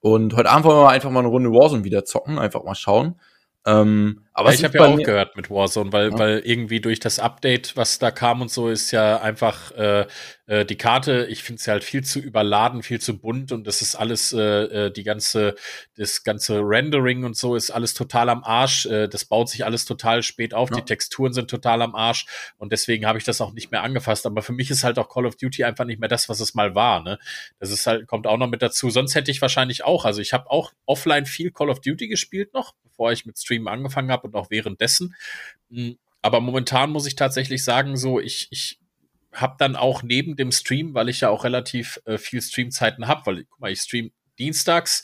und heute Abend wollen wir einfach mal eine Runde Warzone wieder zocken, einfach mal schauen. Ähm, aber ja, ich habe ja auch gehört mit Warzone, weil, ja. weil irgendwie durch das Update, was da kam und so, ist ja einfach äh, äh, die Karte, ich finde ja halt viel zu überladen, viel zu bunt und das ist alles, äh, äh, die ganze, das ganze Rendering und so ist alles total am Arsch. Äh, das baut sich alles total spät auf, ja. die Texturen sind total am Arsch und deswegen habe ich das auch nicht mehr angefasst. Aber für mich ist halt auch Call of Duty einfach nicht mehr das, was es mal war. Ne? Das ist halt, kommt auch noch mit dazu. Sonst hätte ich wahrscheinlich auch, also ich habe auch offline viel Call of Duty gespielt noch, bevor ich mit Streamen angefangen habe und auch währenddessen. Hm, aber momentan muss ich tatsächlich sagen, so, ich, ich habe dann auch neben dem Stream, weil ich ja auch relativ äh, viel Streamzeiten habe, weil guck mal, ich stream dienstags,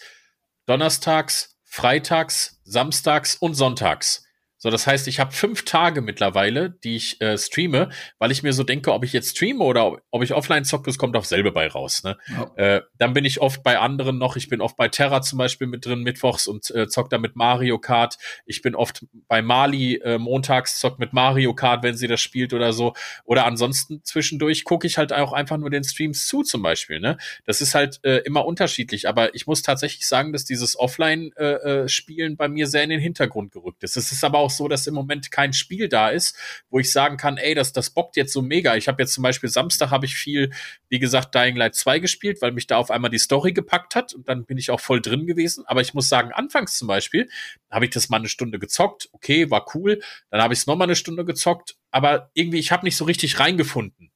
donnerstags, freitags, samstags und sonntags. So, das heißt, ich habe fünf Tage mittlerweile, die ich äh, streame, weil ich mir so denke, ob ich jetzt streame oder ob, ob ich offline zocke, das kommt auf selbe bei raus. Ne? Ja. Äh, dann bin ich oft bei anderen noch. Ich bin oft bei Terra zum Beispiel mit drin mittwochs und äh, zock da mit Mario Kart. Ich bin oft bei Mali äh, montags, zock mit Mario Kart, wenn sie das spielt oder so. Oder ansonsten zwischendurch gucke ich halt auch einfach nur den Streams zu zum Beispiel. Ne? Das ist halt äh, immer unterschiedlich. Aber ich muss tatsächlich sagen, dass dieses Offline-Spielen äh, äh, bei mir sehr in den Hintergrund gerückt ist. Es ist aber auch so, dass im Moment kein Spiel da ist, wo ich sagen kann, ey, das, das bockt jetzt so mega. Ich habe jetzt zum Beispiel Samstag habe ich viel, wie gesagt, Dying Light 2 gespielt, weil mich da auf einmal die Story gepackt hat und dann bin ich auch voll drin gewesen. Aber ich muss sagen, anfangs zum Beispiel habe ich das mal eine Stunde gezockt. Okay, war cool. Dann habe ich es nochmal eine Stunde gezockt. Aber irgendwie, ich habe nicht so richtig reingefunden.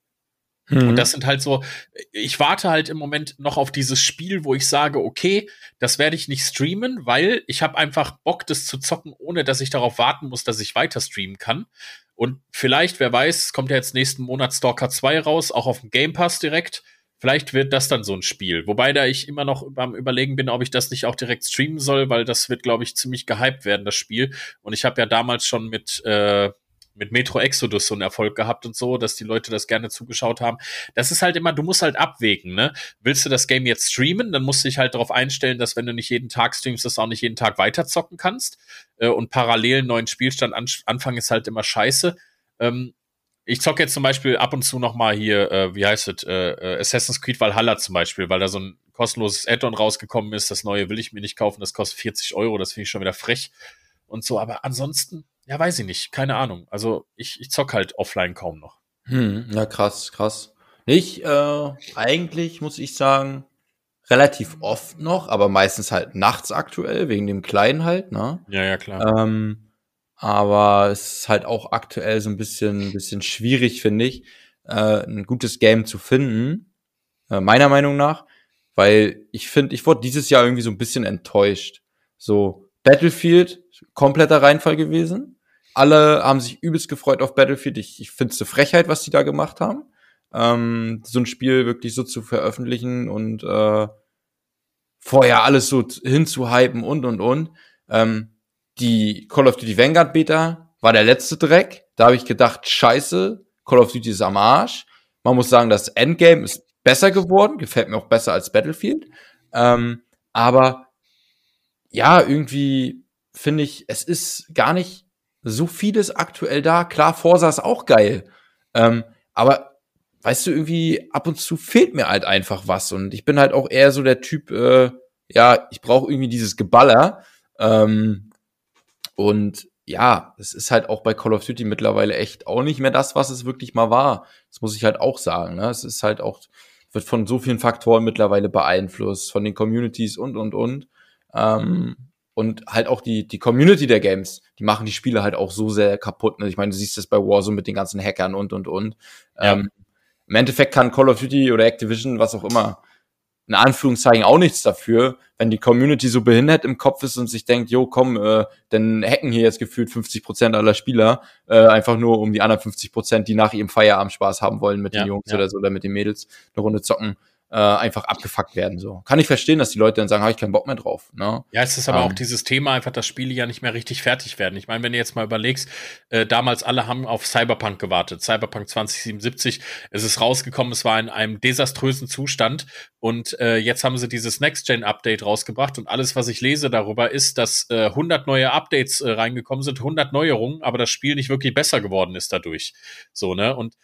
Mhm. Und das sind halt so, ich warte halt im Moment noch auf dieses Spiel, wo ich sage, okay, das werde ich nicht streamen, weil ich habe einfach Bock, das zu zocken, ohne dass ich darauf warten muss, dass ich weiter streamen kann. Und vielleicht, wer weiß, kommt ja jetzt nächsten Monat Stalker 2 raus, auch auf dem Game Pass direkt. Vielleicht wird das dann so ein Spiel. Wobei da ich immer noch beim Überlegen bin, ob ich das nicht auch direkt streamen soll, weil das wird, glaube ich, ziemlich gehypt werden, das Spiel. Und ich habe ja damals schon mit, äh, mit Metro Exodus so einen Erfolg gehabt und so, dass die Leute das gerne zugeschaut haben. Das ist halt immer, du musst halt abwägen, ne? Willst du das Game jetzt streamen, dann musst du dich halt darauf einstellen, dass wenn du nicht jeden Tag streamst, das auch nicht jeden Tag weiterzocken kannst. Äh, und parallel einen neuen Spielstand an, anfangen ist halt immer scheiße. Ähm, ich zocke jetzt zum Beispiel ab und zu noch mal hier, äh, wie heißt es, äh, äh, Assassin's Creed Valhalla zum Beispiel, weil da so ein kostenloses Add-on rausgekommen ist. Das neue will ich mir nicht kaufen, das kostet 40 Euro, das finde ich schon wieder frech und so. Aber ansonsten ja, weiß ich nicht. Keine Ahnung. Also ich, ich zock halt offline kaum noch. Hm, ja, krass, krass. Nicht, äh, eigentlich muss ich sagen, relativ oft noch, aber meistens halt nachts aktuell, wegen dem Kleinen halt, ne? Ja, ja, klar. Ähm, aber es ist halt auch aktuell so ein bisschen, bisschen schwierig, finde ich, äh, ein gutes Game zu finden, äh, meiner Meinung nach, weil ich finde, ich wurde dieses Jahr irgendwie so ein bisschen enttäuscht. So, Battlefield, kompletter Reinfall gewesen. Alle haben sich übelst gefreut auf Battlefield. Ich, ich finde es eine Frechheit, was die da gemacht haben. Ähm, so ein Spiel wirklich so zu veröffentlichen und äh, vorher alles so hinzuhypen und und und. Ähm, die Call of Duty Vanguard Beta war der letzte Dreck. Da habe ich gedacht, scheiße, Call of Duty ist am Arsch. Man muss sagen, das Endgame ist besser geworden, gefällt mir auch besser als Battlefield. Ähm, aber ja, irgendwie finde ich, es ist gar nicht so vieles aktuell da. Klar, Forsa ist auch geil. Ähm, aber weißt du, irgendwie ab und zu fehlt mir halt einfach was. Und ich bin halt auch eher so der Typ, äh, ja, ich brauche irgendwie dieses Geballer. Ähm, und ja, es ist halt auch bei Call of Duty mittlerweile echt auch nicht mehr das, was es wirklich mal war. Das muss ich halt auch sagen. Ne? Es ist halt auch, wird von so vielen Faktoren mittlerweile beeinflusst, von den Communities und, und, und. Ähm, und halt auch die, die Community der Games, die machen die Spiele halt auch so sehr kaputt. Ne? Ich meine, du siehst das bei Warzone mit den ganzen Hackern und, und, und. Ja. Ähm, Im Endeffekt kann Call of Duty oder Activision, was auch immer, in Anführungszeichen auch nichts dafür, wenn die Community so behindert im Kopf ist und sich denkt, jo, komm, äh, dann hacken hier jetzt gefühlt 50 Prozent aller Spieler, äh, einfach nur um die anderen 50 Prozent, die nach ihrem Feierabend Spaß haben wollen mit ja, den Jungs ja. oder so oder mit den Mädels eine Runde zocken, äh, einfach abgefuckt werden. So kann ich verstehen, dass die Leute dann sagen, habe ich keinen Bock mehr drauf. Ne? Ja, es ist aber ähm, auch dieses Thema, einfach, dass Spiele ja nicht mehr richtig fertig werden. Ich meine, wenn du jetzt mal überlegst, äh, damals alle haben auf Cyberpunk gewartet, Cyberpunk 2077, es ist rausgekommen, es war in einem desaströsen Zustand und äh, jetzt haben sie dieses Next-Gen-Update rausgebracht und alles, was ich lese darüber, ist, dass äh, 100 neue Updates äh, reingekommen sind, 100 Neuerungen, aber das Spiel nicht wirklich besser geworden ist dadurch. So, ne? Und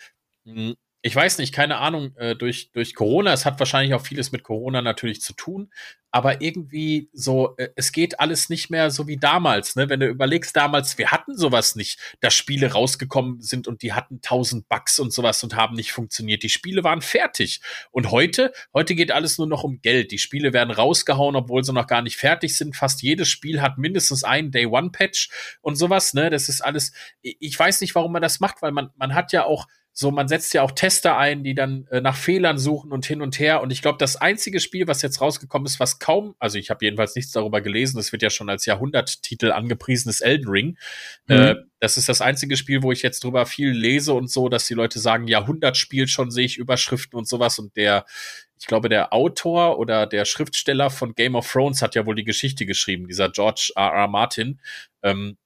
mh, hm, ich weiß nicht, keine Ahnung, äh, durch, durch Corona, es hat wahrscheinlich auch vieles mit Corona natürlich zu tun, aber irgendwie so, äh, es geht alles nicht mehr so wie damals, ne? Wenn du überlegst, damals, wir hatten sowas nicht, dass Spiele rausgekommen sind und die hatten tausend Bugs und sowas und haben nicht funktioniert. Die Spiele waren fertig. Und heute, heute geht alles nur noch um Geld. Die Spiele werden rausgehauen, obwohl sie noch gar nicht fertig sind. Fast jedes Spiel hat mindestens einen Day-One-Patch und sowas, ne? Das ist alles, ich weiß nicht, warum man das macht, weil man, man hat ja auch, so, man setzt ja auch Tester ein, die dann äh, nach Fehlern suchen und hin und her. Und ich glaube, das einzige Spiel, was jetzt rausgekommen ist, was kaum, also ich habe jedenfalls nichts darüber gelesen, das wird ja schon als Jahrhunderttitel angepriesen, ist Elden Ring. Mhm. Äh, das ist das einzige Spiel, wo ich jetzt drüber viel lese und so, dass die Leute sagen, Jahrhundertspiel schon, sehe ich Überschriften und sowas. Und der, ich glaube, der Autor oder der Schriftsteller von Game of Thrones hat ja wohl die Geschichte geschrieben, dieser George R. R. Martin. Ähm,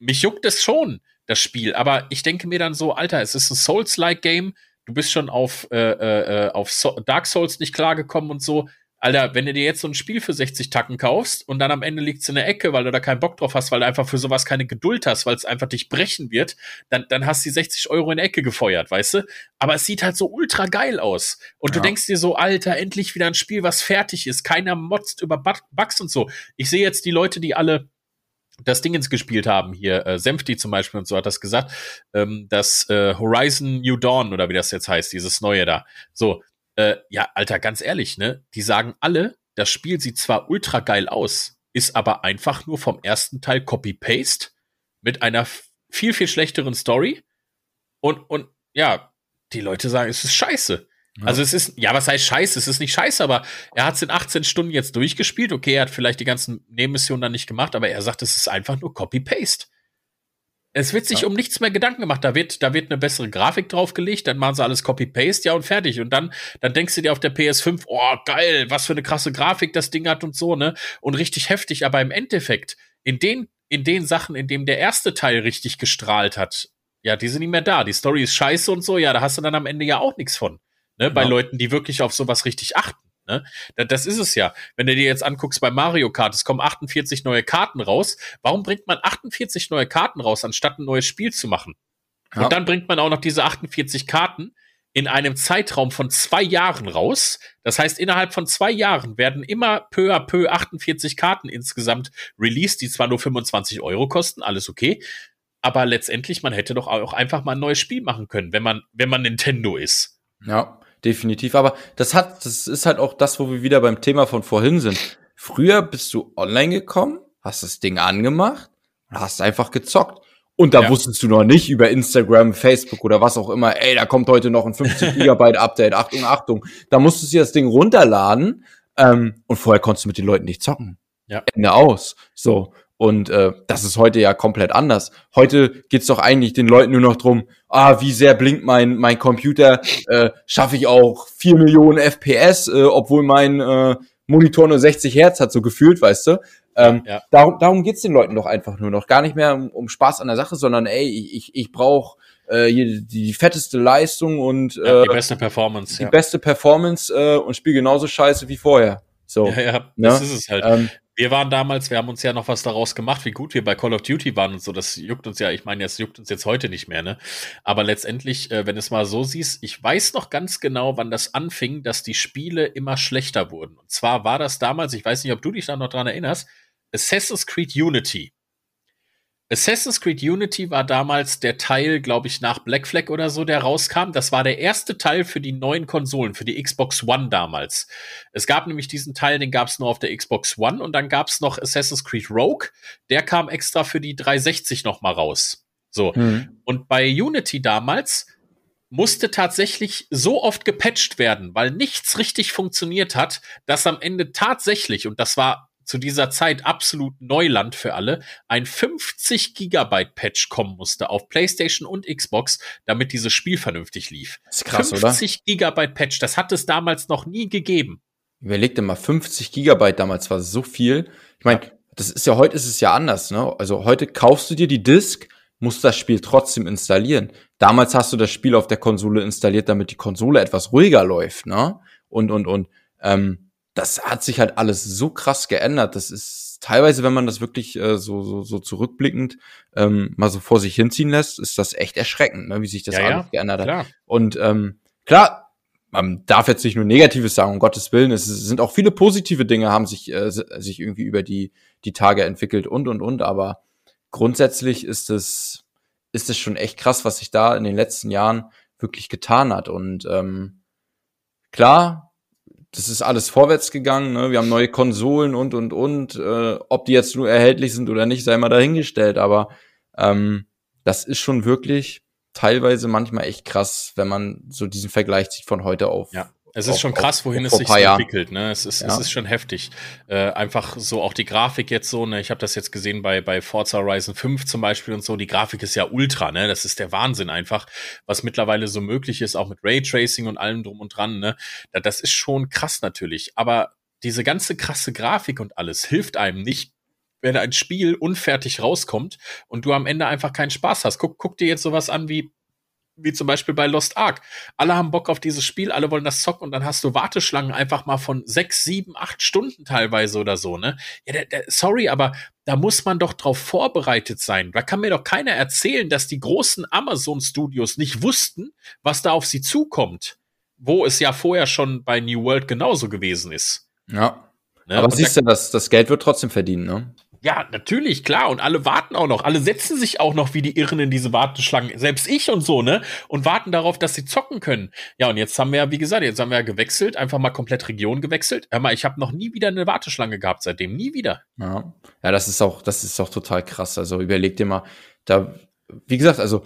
mich juckt es schon das Spiel. Aber ich denke mir dann so, Alter, es ist ein Souls-like Game. Du bist schon auf, äh, äh, auf so Dark Souls nicht klargekommen und so. Alter, wenn du dir jetzt so ein Spiel für 60 Tacken kaufst und dann am Ende liegt's in der Ecke, weil du da keinen Bock drauf hast, weil du einfach für sowas keine Geduld hast, weil es einfach dich brechen wird, dann, dann hast du die 60 Euro in die Ecke gefeuert, weißt du? Aber es sieht halt so ultra geil aus. Und ja. du denkst dir so, Alter, endlich wieder ein Spiel, was fertig ist. Keiner motzt über Bugs und so. Ich sehe jetzt die Leute, die alle das Dingens gespielt haben hier, äh, Senfti zum Beispiel und so hat das gesagt, ähm, das äh, Horizon New Dawn oder wie das jetzt heißt, dieses neue da. So, äh, ja, Alter, ganz ehrlich, ne? Die sagen alle, das Spiel sieht zwar ultra geil aus, ist aber einfach nur vom ersten Teil Copy-Paste mit einer viel, viel schlechteren Story. Und, und ja, die Leute sagen, es ist scheiße. Ja. Also es ist, ja, was heißt scheiße? Es ist nicht scheiße, aber er hat es in 18 Stunden jetzt durchgespielt. Okay, er hat vielleicht die ganzen Nebenmissionen dann nicht gemacht, aber er sagt, es ist einfach nur Copy-Paste. Es wird sich ja. um nichts mehr Gedanken gemacht. Da wird, da wird eine bessere Grafik draufgelegt, dann machen sie alles Copy-Paste, ja, und fertig. Und dann, dann denkst du dir auf der PS5, oh, geil, was für eine krasse Grafik das Ding hat und so, ne? Und richtig heftig. Aber im Endeffekt, in den, in den Sachen, in dem der erste Teil richtig gestrahlt hat, ja, die sind nicht mehr da. Die Story ist scheiße und so, ja, da hast du dann am Ende ja auch nichts von ne? Bei genau. Leuten, die wirklich auf sowas richtig achten. Ne? Das ist es ja. Wenn du dir jetzt anguckst bei Mario Kart, es kommen 48 neue Karten raus. Warum bringt man 48 neue Karten raus, anstatt ein neues Spiel zu machen? Ja. Und dann bringt man auch noch diese 48 Karten in einem Zeitraum von zwei Jahren raus. Das heißt, innerhalb von zwei Jahren werden immer peu à peu 48 Karten insgesamt released, die zwar nur 25 Euro kosten, alles okay. Aber letztendlich, man hätte doch auch einfach mal ein neues Spiel machen können, wenn man, wenn man Nintendo ist. Ja definitiv. Aber das hat, das ist halt auch das, wo wir wieder beim Thema von vorhin sind. Früher bist du online gekommen, hast das Ding angemacht und hast einfach gezockt. Und da ja. wusstest du noch nicht über Instagram, Facebook oder was auch immer, ey, da kommt heute noch ein 50 Gigabyte Update. Achtung, Achtung. Da musstest du das Ding runterladen. Ähm, und vorher konntest du mit den Leuten nicht zocken. Ja. Ende aus. So. Und äh, das ist heute ja komplett anders. Heute geht's doch eigentlich den Leuten nur noch drum, ah, wie sehr blinkt mein, mein Computer, äh, schaffe ich auch vier Millionen FPS, äh, obwohl mein äh, Monitor nur 60 Hertz hat, so gefühlt, weißt du. Ähm, ja. Darum, darum geht's den Leuten doch einfach nur noch. Gar nicht mehr um, um Spaß an der Sache, sondern ey, ich, ich, ich brauche äh, die, die fetteste Leistung und äh, ja, die beste Performance. Die ja. beste Performance äh, und spiel genauso scheiße wie vorher. So, ja, ja, das ne? ist es halt. Ähm, wir waren damals, wir haben uns ja noch was daraus gemacht, wie gut wir bei Call of Duty waren und so. Das juckt uns ja, ich meine, das juckt uns jetzt heute nicht mehr, ne? Aber letztendlich, äh, wenn es mal so siehst, ich weiß noch ganz genau, wann das anfing, dass die Spiele immer schlechter wurden. Und zwar war das damals, ich weiß nicht, ob du dich da noch dran erinnerst, Assassin's Creed Unity. Assassin's Creed Unity war damals der Teil, glaube ich, nach Black Flag oder so, der rauskam. Das war der erste Teil für die neuen Konsolen, für die Xbox One damals. Es gab nämlich diesen Teil, den gab es nur auf der Xbox One und dann gab es noch Assassin's Creed Rogue. Der kam extra für die 360 noch mal raus. So. Mhm. Und bei Unity damals musste tatsächlich so oft gepatcht werden, weil nichts richtig funktioniert hat, dass am Ende tatsächlich, und das war zu dieser Zeit absolut Neuland für alle, ein 50 Gigabyte Patch kommen musste auf PlayStation und Xbox, damit dieses Spiel vernünftig lief. Das ist krass, 50 oder? Gigabyte Patch, das hat es damals noch nie gegeben. Überleg dir mal, 50 Gigabyte damals war so viel. Ich meine, das ist ja heute ist es ja anders, ne? Also heute kaufst du dir die Disk, musst das Spiel trotzdem installieren. Damals hast du das Spiel auf der Konsole installiert, damit die Konsole etwas ruhiger läuft, ne? Und und und ähm, das hat sich halt alles so krass geändert. Das ist teilweise, wenn man das wirklich äh, so, so, so zurückblickend ähm, mal so vor sich hinziehen lässt, ist das echt erschreckend, ne, wie sich das ja, alles ja, geändert hat. Klar. Und ähm, klar, man darf jetzt nicht nur Negatives sagen, um Gottes Willen. Es sind auch viele positive Dinge, haben sich, äh, sich irgendwie über die, die Tage entwickelt und und und. Aber grundsätzlich ist es, ist es schon echt krass, was sich da in den letzten Jahren wirklich getan hat. Und ähm, klar, das ist alles vorwärts gegangen. Ne? Wir haben neue Konsolen und und und. Äh, ob die jetzt nur erhältlich sind oder nicht, sei mal dahingestellt. Aber ähm, das ist schon wirklich teilweise manchmal echt krass, wenn man so diesen Vergleich zieht von heute auf. Ja. Es ist schon krass, wohin es sich so entwickelt. Ne? Es, ist, ja. es ist schon heftig. Äh, einfach so auch die Grafik jetzt so. Ne? Ich habe das jetzt gesehen bei, bei Forza Horizon 5 zum Beispiel und so. Die Grafik ist ja ultra. Ne? Das ist der Wahnsinn einfach, was mittlerweile so möglich ist, auch mit Raytracing und allem drum und dran. Ne? Das ist schon krass natürlich. Aber diese ganze krasse Grafik und alles hilft einem nicht, wenn ein Spiel unfertig rauskommt und du am Ende einfach keinen Spaß hast. Guck, guck dir jetzt sowas an wie wie zum Beispiel bei Lost Ark. Alle haben Bock auf dieses Spiel, alle wollen das zocken und dann hast du Warteschlangen einfach mal von sechs, sieben, acht Stunden teilweise oder so, ne? Ja, der, der, sorry, aber da muss man doch drauf vorbereitet sein. Da kann mir doch keiner erzählen, dass die großen Amazon-Studios nicht wussten, was da auf sie zukommt. Wo es ja vorher schon bei New World genauso gewesen ist. Ja. Ne? Aber und siehst du, das, das Geld wird trotzdem verdienen, ne? Ja, natürlich, klar. Und alle warten auch noch. Alle setzen sich auch noch wie die Irren in diese Warteschlangen. Selbst ich und so, ne? Und warten darauf, dass sie zocken können. Ja, und jetzt haben wir ja, wie gesagt, jetzt haben wir ja gewechselt, einfach mal komplett Region gewechselt. Hör mal, ich habe noch nie wieder eine Warteschlange gehabt seitdem. Nie wieder. Ja. ja, das ist auch, das ist auch total krass. Also überleg dir mal, da, wie gesagt, also,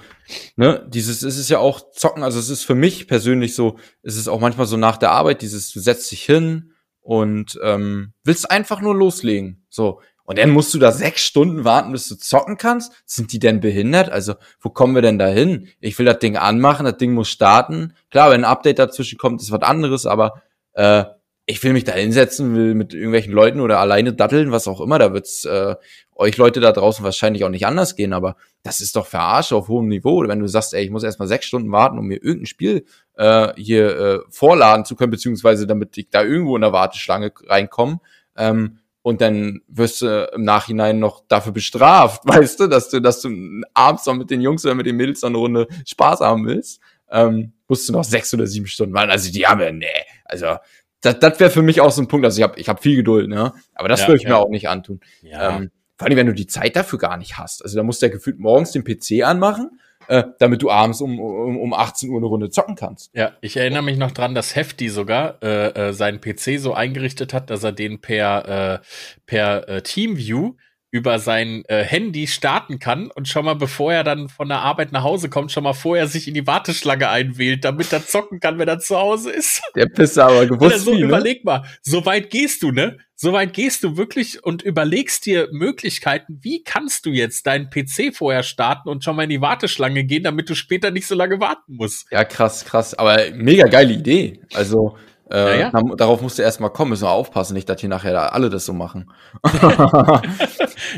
ne, dieses, es ist ja auch zocken, also es ist für mich persönlich so, es ist auch manchmal so nach der Arbeit, dieses, du setzt dich hin und ähm, willst einfach nur loslegen. So, und dann musst du da sechs Stunden warten, bis du zocken kannst. Sind die denn behindert? Also, wo kommen wir denn da hin? Ich will das Ding anmachen, das Ding muss starten. Klar, wenn ein Update dazwischen kommt, ist was anderes, aber äh, ich will mich da hinsetzen, will mit irgendwelchen Leuten oder alleine datteln, was auch immer. Da wird's äh, euch Leute da draußen wahrscheinlich auch nicht anders gehen, aber das ist doch Verarsche auf hohem Niveau. Wenn du sagst, ey, ich muss erstmal sechs Stunden warten, um mir irgendein Spiel äh, hier äh, vorladen zu können, beziehungsweise damit ich da irgendwo in der Warteschlange reinkomme, ähm, und dann wirst du im Nachhinein noch dafür bestraft, weißt du, dass du, dass du abends noch mit den Jungs oder mit den Mädels noch eine Runde Spaß haben willst, ähm, musst du noch sechs oder sieben Stunden warten. Also die haben ja, nee, also das, das wäre für mich auch so ein Punkt. Also ich habe ich hab viel Geduld, ne? Aber das ja, würde ich ja. mir auch nicht antun. Ja. Ähm, vor allem, wenn du die Zeit dafür gar nicht hast. Also da musst du ja gefühlt morgens den PC anmachen äh, damit du abends um, um, um 18 Uhr eine Runde zocken kannst. Ja, ich erinnere mich noch dran, dass Hefti sogar äh, äh, seinen PC so eingerichtet hat, dass er den per, äh, per äh, Teamview über sein äh, Handy starten kann und schon mal, bevor er dann von der Arbeit nach Hause kommt, schon mal vorher sich in die Warteschlange einwählt, damit er zocken kann, wenn er zu Hause ist. Der Pisser aber gewusst so, wie, ne? Überleg mal, so weit gehst du, ne? So weit gehst du wirklich und überlegst dir Möglichkeiten, wie kannst du jetzt deinen PC vorher starten und schon mal in die Warteschlange gehen, damit du später nicht so lange warten musst. Ja, krass, krass. Aber mega geile Idee. Also äh, ja, ja. Darauf musst du erstmal kommen, müssen wir aufpassen, nicht, dass hier nachher da alle das so machen.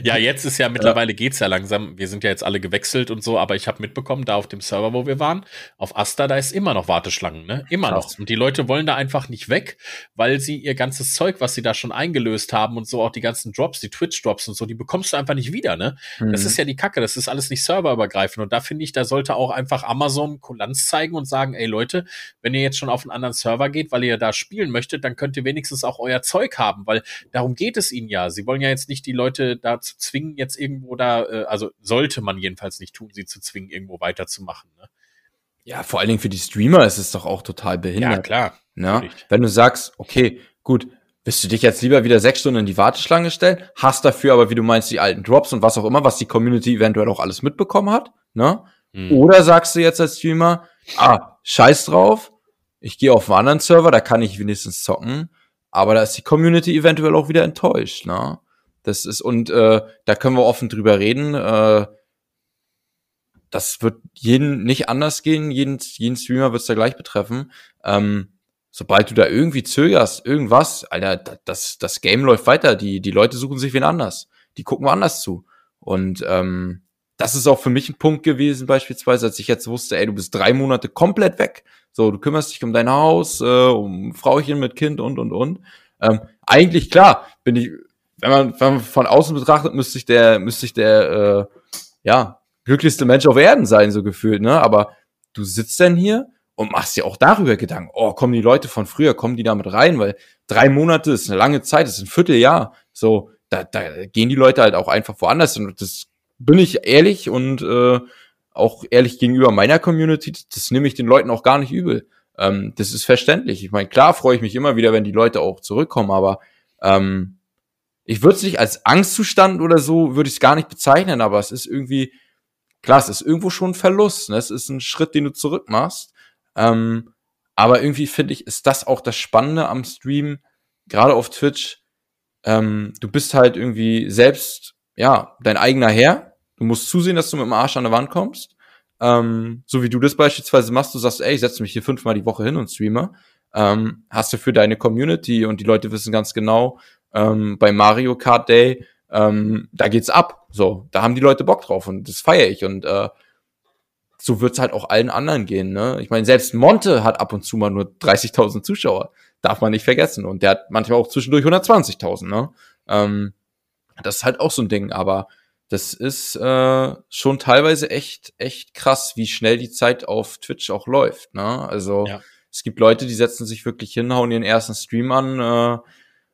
ja, jetzt ist ja mittlerweile ja. geht's ja langsam. Wir sind ja jetzt alle gewechselt und so, aber ich habe mitbekommen, da auf dem Server, wo wir waren, auf Asta, da ist immer noch Warteschlangen, ne? Immer Krass. noch. Und die Leute wollen da einfach nicht weg, weil sie ihr ganzes Zeug, was sie da schon eingelöst haben und so, auch die ganzen Drops, die Twitch-Drops und so, die bekommst du einfach nicht wieder, ne? Mhm. Das ist ja die Kacke, das ist alles nicht serverübergreifend. Und da finde ich, da sollte auch einfach Amazon Kulanz zeigen und sagen, ey Leute, wenn ihr jetzt schon auf einen anderen Server geht, weil ihr da spielen möchtet, dann könnt ihr wenigstens auch euer Zeug haben, weil darum geht es ihnen ja. Sie wollen ja jetzt nicht die Leute dazu zwingen, jetzt irgendwo da, äh, also sollte man jedenfalls nicht tun, sie zu zwingen, irgendwo weiterzumachen. Ne? Ja, vor allen Dingen für die Streamer ist es doch auch total behindert. Ja, klar. Ne? Wenn du sagst, okay, gut, Willst du dich jetzt lieber wieder sechs Stunden in die Warteschlange stellen, hast dafür aber, wie du meinst, die alten Drops und was auch immer, was die Community eventuell auch alles mitbekommen hat, ne? Mhm. Oder sagst du jetzt als Streamer, ah, scheiß drauf, ich gehe auf einen anderen Server, da kann ich wenigstens zocken, aber da ist die Community eventuell auch wieder enttäuscht, ne? Das ist, und äh, da können wir offen drüber reden. Äh, das wird jeden nicht anders gehen, jeden, jeden Streamer wird es da gleich betreffen. Ähm, sobald du da irgendwie zögerst, irgendwas, Alter, das, das Game läuft weiter. Die, die Leute suchen sich wen anders. Die gucken woanders zu. Und ähm, das ist auch für mich ein Punkt gewesen, beispielsweise, als ich jetzt wusste, ey, du bist drei Monate komplett weg. So, du kümmerst dich um dein Haus, äh, um Frauchen mit Kind und und und. Ähm, eigentlich klar, bin ich, wenn man, wenn man von außen betrachtet, müsste ich der, müsste ich der, äh, ja, glücklichste Mensch auf Erden sein, so gefühlt, ne? Aber du sitzt dann hier und machst dir auch darüber Gedanken, oh, kommen die Leute von früher, kommen die damit rein, weil drei Monate ist eine lange Zeit, ist ein Vierteljahr. So, da, da gehen die Leute halt auch einfach woanders und das bin ich ehrlich und äh, auch ehrlich gegenüber meiner Community, das nehme ich den Leuten auch gar nicht übel. Ähm, das ist verständlich. Ich meine, klar freue ich mich immer wieder, wenn die Leute auch zurückkommen, aber ähm, ich würde es nicht als Angstzustand oder so, würde ich es gar nicht bezeichnen, aber es ist irgendwie, klar, es ist irgendwo schon ein Verlust. Ne? Es ist ein Schritt, den du zurück machst. Ähm, aber irgendwie finde ich, ist das auch das Spannende am Stream, gerade auf Twitch. Ähm, du bist halt irgendwie selbst, ja, dein eigener Herr. Du musst zusehen, dass du mit dem Arsch an der Wand kommst. Ähm, so wie du das beispielsweise machst, du sagst, ey, ich setze mich hier fünfmal die Woche hin und streame. Ähm, hast du für deine Community und die Leute wissen ganz genau, ähm, bei Mario Kart Day, ähm, da geht's ab. So, da haben die Leute Bock drauf und das feiere ich. Und äh, so wird's halt auch allen anderen gehen. Ne? Ich meine, selbst Monte hat ab und zu mal nur 30.000 Zuschauer. Darf man nicht vergessen. Und der hat manchmal auch zwischendurch 120.000. Ne? Ähm, das ist halt auch so ein Ding. Aber das ist äh, schon teilweise echt, echt krass, wie schnell die Zeit auf Twitch auch läuft. Ne? Also ja. es gibt Leute, die setzen sich wirklich hin, hauen ihren ersten Stream an, äh,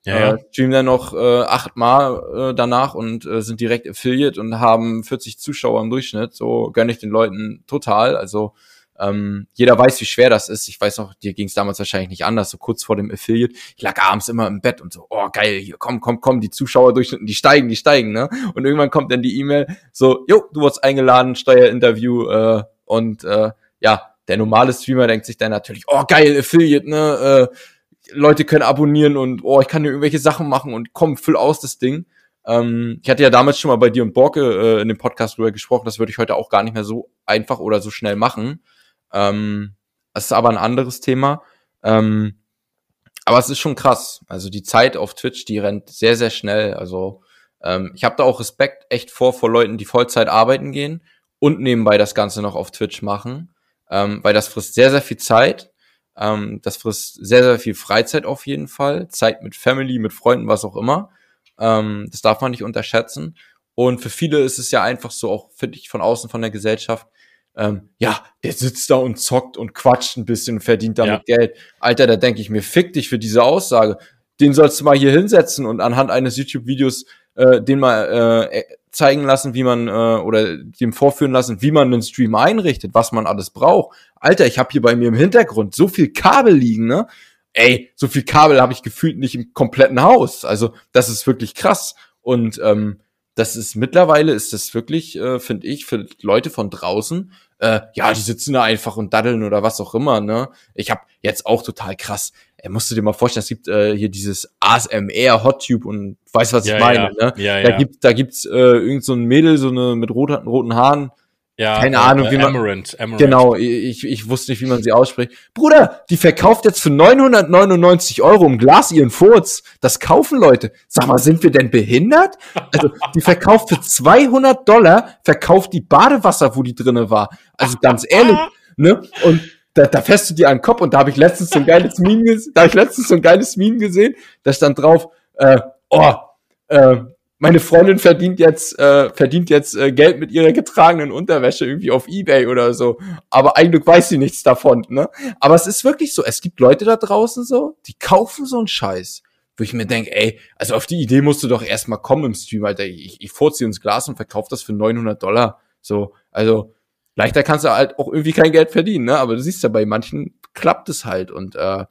ja, ja. Äh, streamen dann noch äh, achtmal äh, danach und äh, sind direkt Affiliate und haben 40 Zuschauer im Durchschnitt. So gönne ich den Leuten total. Also ähm, jeder weiß, wie schwer das ist. Ich weiß noch, dir ging es damals wahrscheinlich nicht anders, so kurz vor dem Affiliate. Ich lag abends immer im Bett und so, oh geil, hier, komm, komm, komm, die Zuschauer durchschnitten, die steigen, die steigen, ne? Und irgendwann kommt dann die E-Mail, so, jo, du wurdest eingeladen, Steuerinterview, äh, und äh, ja, der normale Streamer denkt sich dann natürlich, oh geil, Affiliate, ne? Äh, Leute können abonnieren und oh, ich kann dir irgendwelche Sachen machen und komm, füll aus das Ding. Ähm, ich hatte ja damals schon mal bei dir und Borke äh, in dem Podcast drüber gesprochen, das würde ich heute auch gar nicht mehr so einfach oder so schnell machen. Ähm, das ist aber ein anderes Thema. Ähm, aber es ist schon krass. Also die Zeit auf Twitch, die rennt sehr, sehr schnell. Also ähm, ich habe da auch Respekt echt vor vor Leuten, die Vollzeit arbeiten gehen und nebenbei das Ganze noch auf Twitch machen, ähm, weil das frisst sehr, sehr viel Zeit ähm, das frisst sehr, sehr viel Freizeit auf jeden Fall. Zeit mit Family, mit Freunden, was auch immer. Ähm, das darf man nicht unterschätzen. Und für viele ist es ja einfach so, auch finde ich von außen von der Gesellschaft, ähm, ja, der sitzt da und zockt und quatscht ein bisschen und verdient damit ja. Geld. Alter, da denke ich mir, fick dich für diese Aussage. Den sollst du mal hier hinsetzen und anhand eines YouTube-Videos äh, den mal äh, zeigen lassen, wie man äh, oder dem vorführen lassen, wie man einen Stream einrichtet, was man alles braucht. Alter, ich habe hier bei mir im Hintergrund so viel Kabel liegen, ne? Ey, so viel Kabel habe ich gefühlt nicht im kompletten Haus. Also das ist wirklich krass. Und ähm, das ist mittlerweile ist das wirklich, äh, finde ich, für Leute von draußen, äh, ja, die sitzen da einfach und daddeln oder was auch immer. Ne? Ich habe jetzt auch total krass er musst du dir mal vorstellen, es gibt äh, hier dieses ASMR Hottube und weißt was ja, ich meine, ja. ne? Ja, da ja. gibt da gibt's äh, irgend so ein Mädel so eine mit roten roten Haaren. Ja, keine äh, Ahnung, wie man Amarant, Amarant. Genau, ich, ich wusste nicht, wie man sie ausspricht. Bruder, die verkauft jetzt für 999 Euro im Glas ihren Furz. Das kaufen Leute. Sag mal, sind wir denn behindert? Also, die verkauft für 200 Dollar, verkauft die Badewasser, wo die drinne war. Also ganz ehrlich, ne? Und da, da fährst du dir an den Kopf und da habe ich letztens so ein geiles Meme gesehen, da habe ich letztens so ein geiles Meme gesehen, da stand drauf, äh, oh, äh, meine Freundin verdient jetzt äh, verdient jetzt äh, Geld mit ihrer getragenen Unterwäsche irgendwie auf eBay oder so, aber eigentlich weiß sie nichts davon, ne? Aber es ist wirklich so, es gibt Leute da draußen so, die kaufen so einen Scheiß, wo ich mir denke, ey, also auf die Idee musst du doch erstmal kommen im Stream, Alter, ich, ich vorziehe ins Glas und verkaufe das für 900 Dollar, so, also leichter kannst du halt auch irgendwie kein Geld verdienen, ne? Aber du siehst ja, bei manchen klappt es halt. Und äh,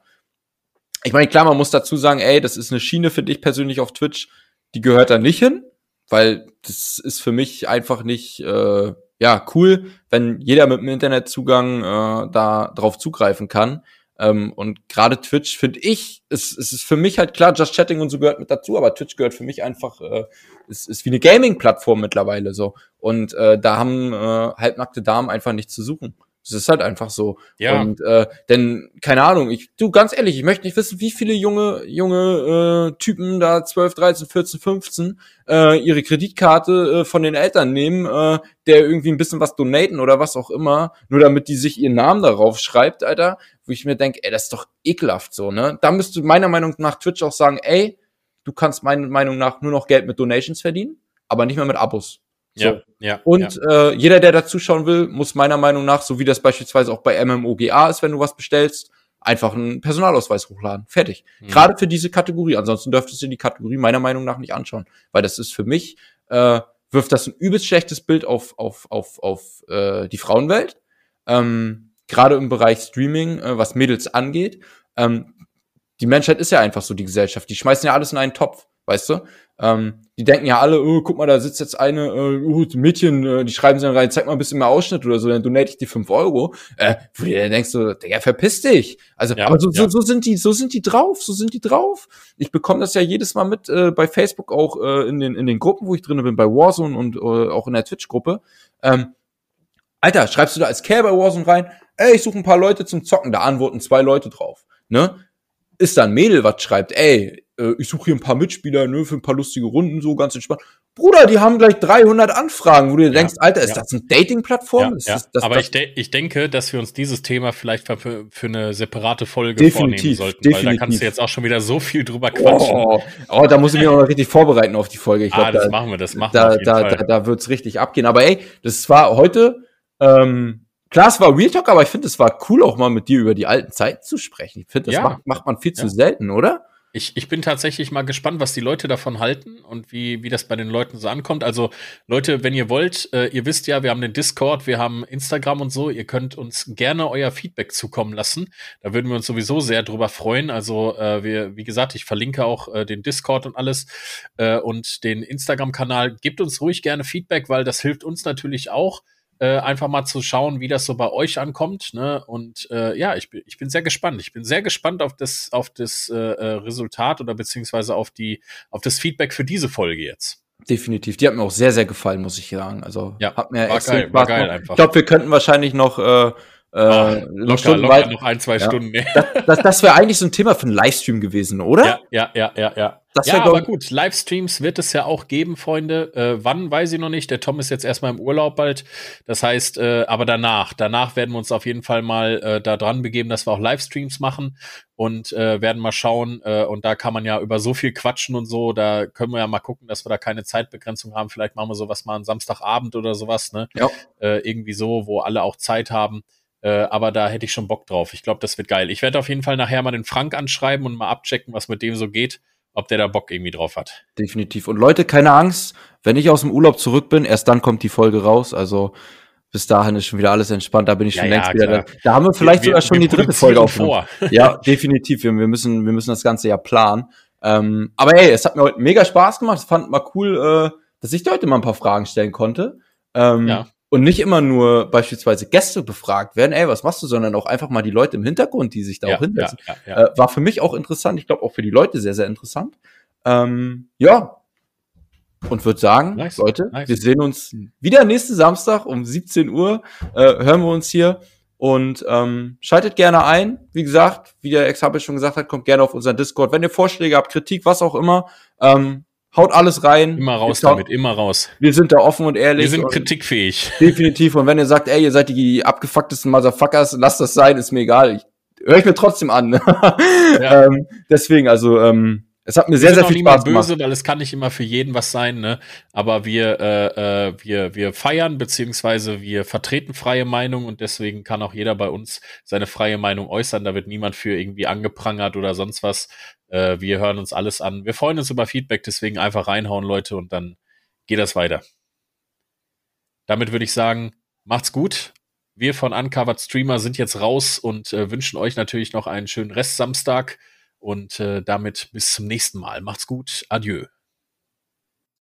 ich meine, klar, man muss dazu sagen, ey, das ist eine Schiene für dich persönlich auf Twitch, die gehört da nicht hin, weil das ist für mich einfach nicht, äh, ja, cool, wenn jeder mit dem Internetzugang äh, da drauf zugreifen kann. Ähm, und gerade Twitch finde ich, es, es ist für mich halt klar, Just Chatting und so gehört mit dazu, aber Twitch gehört für mich einfach, äh, ist, ist wie eine Gaming-Plattform mittlerweile so. Und äh, da haben äh, halbnackte Damen einfach nichts zu suchen. Das ist halt einfach so. Ja. Und äh, denn, keine Ahnung, ich, du, ganz ehrlich, ich möchte nicht wissen, wie viele junge, junge äh, Typen da 12, 13, 14, 15 äh, ihre Kreditkarte äh, von den Eltern nehmen, äh, der irgendwie ein bisschen was donaten oder was auch immer, nur damit die sich ihren Namen darauf schreibt, Alter, wo ich mir denke, ey, das ist doch ekelhaft so, ne? Da müsste meiner Meinung nach Twitch auch sagen, ey, du kannst meiner Meinung nach nur noch Geld mit Donations verdienen, aber nicht mehr mit Abos. So. Ja, ja. Und ja. Äh, jeder, der da zuschauen will, muss meiner Meinung nach, so wie das beispielsweise auch bei MMOGA ist, wenn du was bestellst, einfach einen Personalausweis hochladen. Fertig. Mhm. Gerade für diese Kategorie. Ansonsten dürftest du die Kategorie meiner Meinung nach nicht anschauen. Weil das ist für mich, äh, wirft das ein übelst schlechtes Bild auf, auf, auf, auf äh, die Frauenwelt. Ähm, Gerade im Bereich Streaming, äh, was Mädels angeht. Ähm, die Menschheit ist ja einfach so die Gesellschaft. Die schmeißen ja alles in einen Topf, weißt du? Ähm, die denken ja alle, oh, guck mal, da sitzt jetzt eine, äh, oh, Mädchen, äh, die schreiben sie dann rein, zeig mal ein bisschen mehr Ausschnitt oder so, dann donate ich die fünf Euro. Äh, wo du dir denkst so, Digga, verpiss dich. Also, Ja, aber so, ja. so, so sind die, so sind die drauf, so sind die drauf. Ich bekomme das ja jedes Mal mit äh, bei Facebook auch äh, in den in den Gruppen, wo ich drin bin, bei Warzone und äh, auch in der Twitch-Gruppe. Ähm, Alter, schreibst du da als Kerl bei Warzone rein, ey, ich suche ein paar Leute zum Zocken, da antworten zwei Leute drauf, ne? Ist da ein Mädel, was schreibt, ey, äh, ich suche hier ein paar Mitspieler, ne, für ein paar lustige Runden, so ganz entspannt. Bruder, die haben gleich 300 Anfragen, wo du dir Ja, denkst, Alter, ist ja. das eine Dating-Plattform? Ja, Ist das, das, aber das, ich, de ich denke, dass wir uns dieses Thema vielleicht für, für eine separate Folge Definitiv, vornehmen sollten, weil da definitiv. kannst du jetzt auch schon wieder so viel drüber quatschen. oh, oh, da muss ich mich auch noch richtig vorbereiten auf die Folge. Ich ah, glaub, das da, machen wir, das machen wir da, jeden da, Fall. da, da wird's richtig abgehen. Aber ey, das war heute, ähm, klar, es war Real Talk, aber ich finde, es war cool, auch mal mit dir über die alten Zeiten zu sprechen. Ich finde, das macht, macht man viel zu selten, oder? Ich, ich bin tatsächlich mal gespannt, was die Leute davon halten und wie, wie das bei den Leuten so ankommt. Also, Leute, wenn ihr wollt, äh, ihr wisst ja, wir haben den Discord, wir haben Instagram und so. Ihr könnt uns gerne euer Feedback zukommen lassen. Da würden wir uns sowieso sehr drüber freuen. Also, äh, wir, wie gesagt, ich verlinke auch äh, den Discord und alles äh, und den Instagram-Kanal. Gebt uns ruhig gerne Feedback, weil das hilft uns natürlich auch. Äh, einfach mal zu schauen, wie das so bei euch ankommt. Ne? Und äh, ja, ich bin, ich bin sehr gespannt. Ich bin sehr gespannt auf das, auf das äh, äh, Resultat oder beziehungsweise auf die, auf das Feedback für diese Folge jetzt. Definitiv. Die hat mir auch sehr, sehr gefallen, muss ich sagen. Also Ja, hat mir war extrem geil, war geil einfach. Ich glaube, wir könnten wahrscheinlich noch äh, äh, Ah, noch locker, locker weit. noch ein, zwei Ja. Stunden. Ne? Das, das wäre eigentlich so ein Thema für einen Livestream gewesen, oder? Ja, ja, ja, ja, ja. Das ja, aber gut, Livestreams wird es ja auch geben, Freunde. Äh, wann, weiß ich noch nicht. Der Tom ist jetzt erstmal im Urlaub bald. Das heißt, äh, aber danach, danach werden wir uns auf jeden Fall mal äh, da dran begeben, dass wir auch Livestreams machen und äh, werden mal schauen. Äh, und da kann man ja über so viel quatschen und so. Da können wir ja mal gucken, dass wir da keine Zeitbegrenzung haben. Vielleicht machen wir sowas mal am Samstagabend oder sowas, ne? Ja. Äh, irgendwie so, wo alle auch Zeit haben. Äh, aber da hätte ich schon Bock drauf. Ich glaube, das wird geil. Ich werde auf jeden Fall nachher mal den Frank anschreiben und mal abchecken, was mit dem so geht, ob der da Bock irgendwie drauf hat. Definitiv. Und Leute, keine Angst, wenn ich aus dem Urlaub zurück bin, erst dann kommt die Folge raus. Also bis dahin ist schon wieder alles entspannt. Da bin ich Ja, schon ja, längst wieder klar. da. Da haben wir vielleicht Wir- sogar schon die dritte Folge aufgenommen. Ja, definitiv. Wir, wir müssen, wir müssen das Ganze ja planen. Ähm, aber ey, es hat mir heute mega Spaß gemacht. Ich fand mal cool, äh, dass ich dir heute mal ein paar Fragen stellen konnte. Ähm, Ja. Und nicht immer nur beispielsweise Gäste befragt werden, ey, was machst du, sondern auch einfach mal die Leute im Hintergrund, die sich da Ja, auch hinsetzen. ja, ja. Äh, war für mich auch interessant. Ich glaube auch für die Leute sehr, sehr interessant. Ähm, ja. Und würde sagen, Nice, Leute, nice. wir sehen uns wieder nächsten Samstag um 17 Uhr. Äh, hören wir uns hier. Und ähm, schaltet gerne ein. Wie gesagt, wie der Ex-Hubble schon gesagt hat, kommt gerne auf unseren Discord. Wenn ihr Vorschläge habt, Kritik, was auch immer, ähm, haut alles rein. Immer raus schauen- damit, immer raus. Wir sind da offen und ehrlich. Wir sind kritikfähig. definitiv. Und wenn ihr sagt, ey, ihr seid die abgefucktesten Motherfuckers, lasst das sein, ist mir egal. Ich, höre ich mir trotzdem an. Ja. ähm, deswegen, also, ähm, es hat mir Wir sehr, sehr viel Spaß gemacht. böse, weil es kann nicht immer für jeden was sein, ne? Aber wir, äh, äh, wir, wir feiern beziehungsweise wir vertreten freie Meinung und deswegen kann auch jeder bei uns seine freie Meinung äußern. Da wird niemand für irgendwie angeprangert oder sonst was. Äh, wir hören uns alles an. Wir freuen uns über Feedback, deswegen einfach reinhauen, Leute, und dann geht das weiter. Damit würde ich sagen, macht's gut. Wir von Uncovered Streamer sind jetzt raus und äh, wünschen euch natürlich noch einen schönen Rest Samstag. Und äh, damit bis zum nächsten Mal. Macht's gut. Adieu.